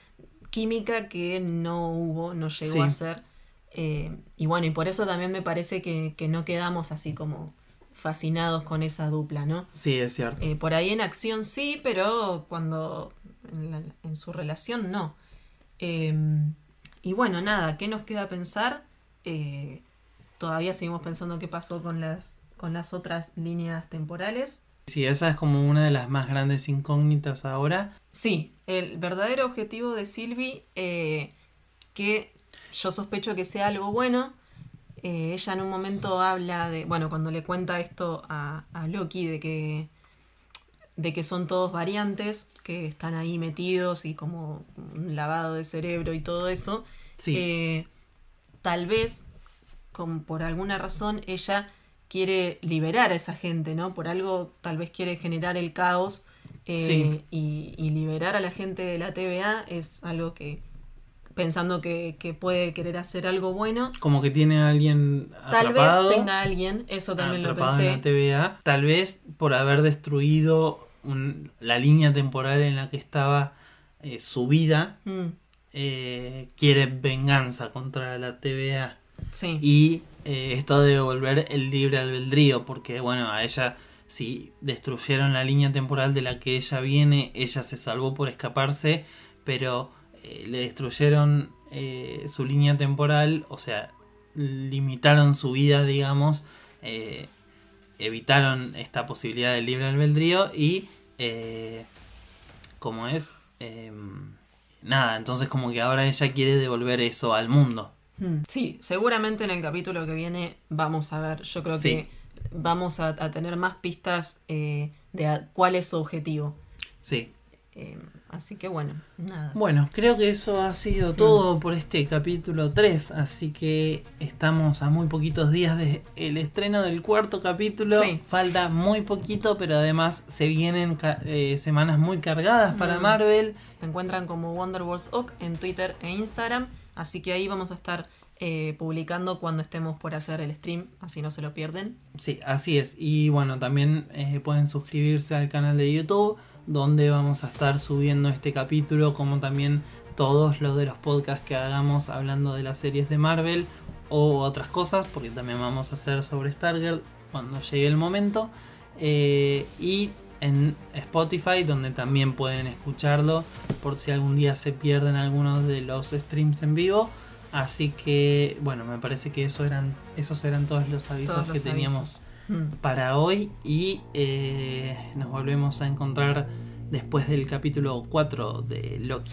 química que no hubo, no llegó Sí. a ser. Eh, y bueno, y por eso también me parece que, que no quedamos así como fascinados con esa dupla, ¿no? Sí, es cierto. Eh, por ahí en acción sí, pero cuando en, la- en su relación no. Eh, y bueno, nada, ¿qué nos queda pensar? Eh, todavía seguimos pensando qué pasó con las, con las otras líneas temporales. Sí, esa es como una de las más grandes incógnitas ahora. Sí, el verdadero objetivo de Sylvie, eh, que yo sospecho que sea algo bueno. eh, ella en un momento habla de, bueno, cuando le cuenta esto a, a Loki, de que, de que son todos variantes, que están ahí metidos y como un lavado de cerebro y todo eso. Sí. eh, tal vez, con, por alguna razón, ella quiere liberar a esa gente, ¿no? Por algo tal vez quiere generar el caos eh, Sí. y, y liberar a la gente de la TVA es algo que, pensando que, que puede querer hacer algo bueno, Como que tiene a alguien tal atrapado. vez tenga alguien, eso también lo atrapado en pensé. la TVA. Tal vez por haber destruido un- la línea temporal en la que estaba eh, su vida, Mm, eh, quiere venganza contra la TVA. sí. Y eh, esto de devolver el libre albedrío, porque bueno, a ella, si destruyeron la línea temporal de la que ella viene, ella se salvó por escaparse, pero eh, le destruyeron eh, su línea temporal, o sea, limitaron su vida, digamos, evitaron esta posibilidad del libre albedrío y, como es, Em, nada, entonces como que ahora ella quiere devolver eso al mundo. Mm, Sí, seguramente en el capítulo que viene vamos a ver, yo creo Sí. que vamos a, a tener más pistas eh, de a- cuál es su objetivo. Sí, Eh, así que bueno, nada. Bueno, creo que eso ha sido todo por este capítulo 3, así que estamos a muy poquitos días del el estreno del cuarto capítulo. Sí. Falta muy poquito, pero además se vienen eh, semanas muy cargadas para Mm. Marvel. Se encuentran como Wonderwalls Oak en Twitter e Instagram, así que ahí vamos a estar eh, publicando cuando estemos por hacer el stream, así no se lo pierden. Sí, así es. Y bueno, también eh, pueden suscribirse al canal de YouTube, donde vamos a estar subiendo este capítulo, como también todos los de los podcasts que hagamos hablando de las series de Marvel o otras cosas, porque también vamos a hacer sobre Stargirl cuando llegue el momento. Eh, y en Spotify, donde también pueden escucharlo por si algún día se pierden algunos de los streams en vivo. Así que, bueno, me parece que eso eran, esos eran todos los avisos Todos que teníamos Para hoy y eh, nos volvemos a encontrar después del capítulo 4 de Loki.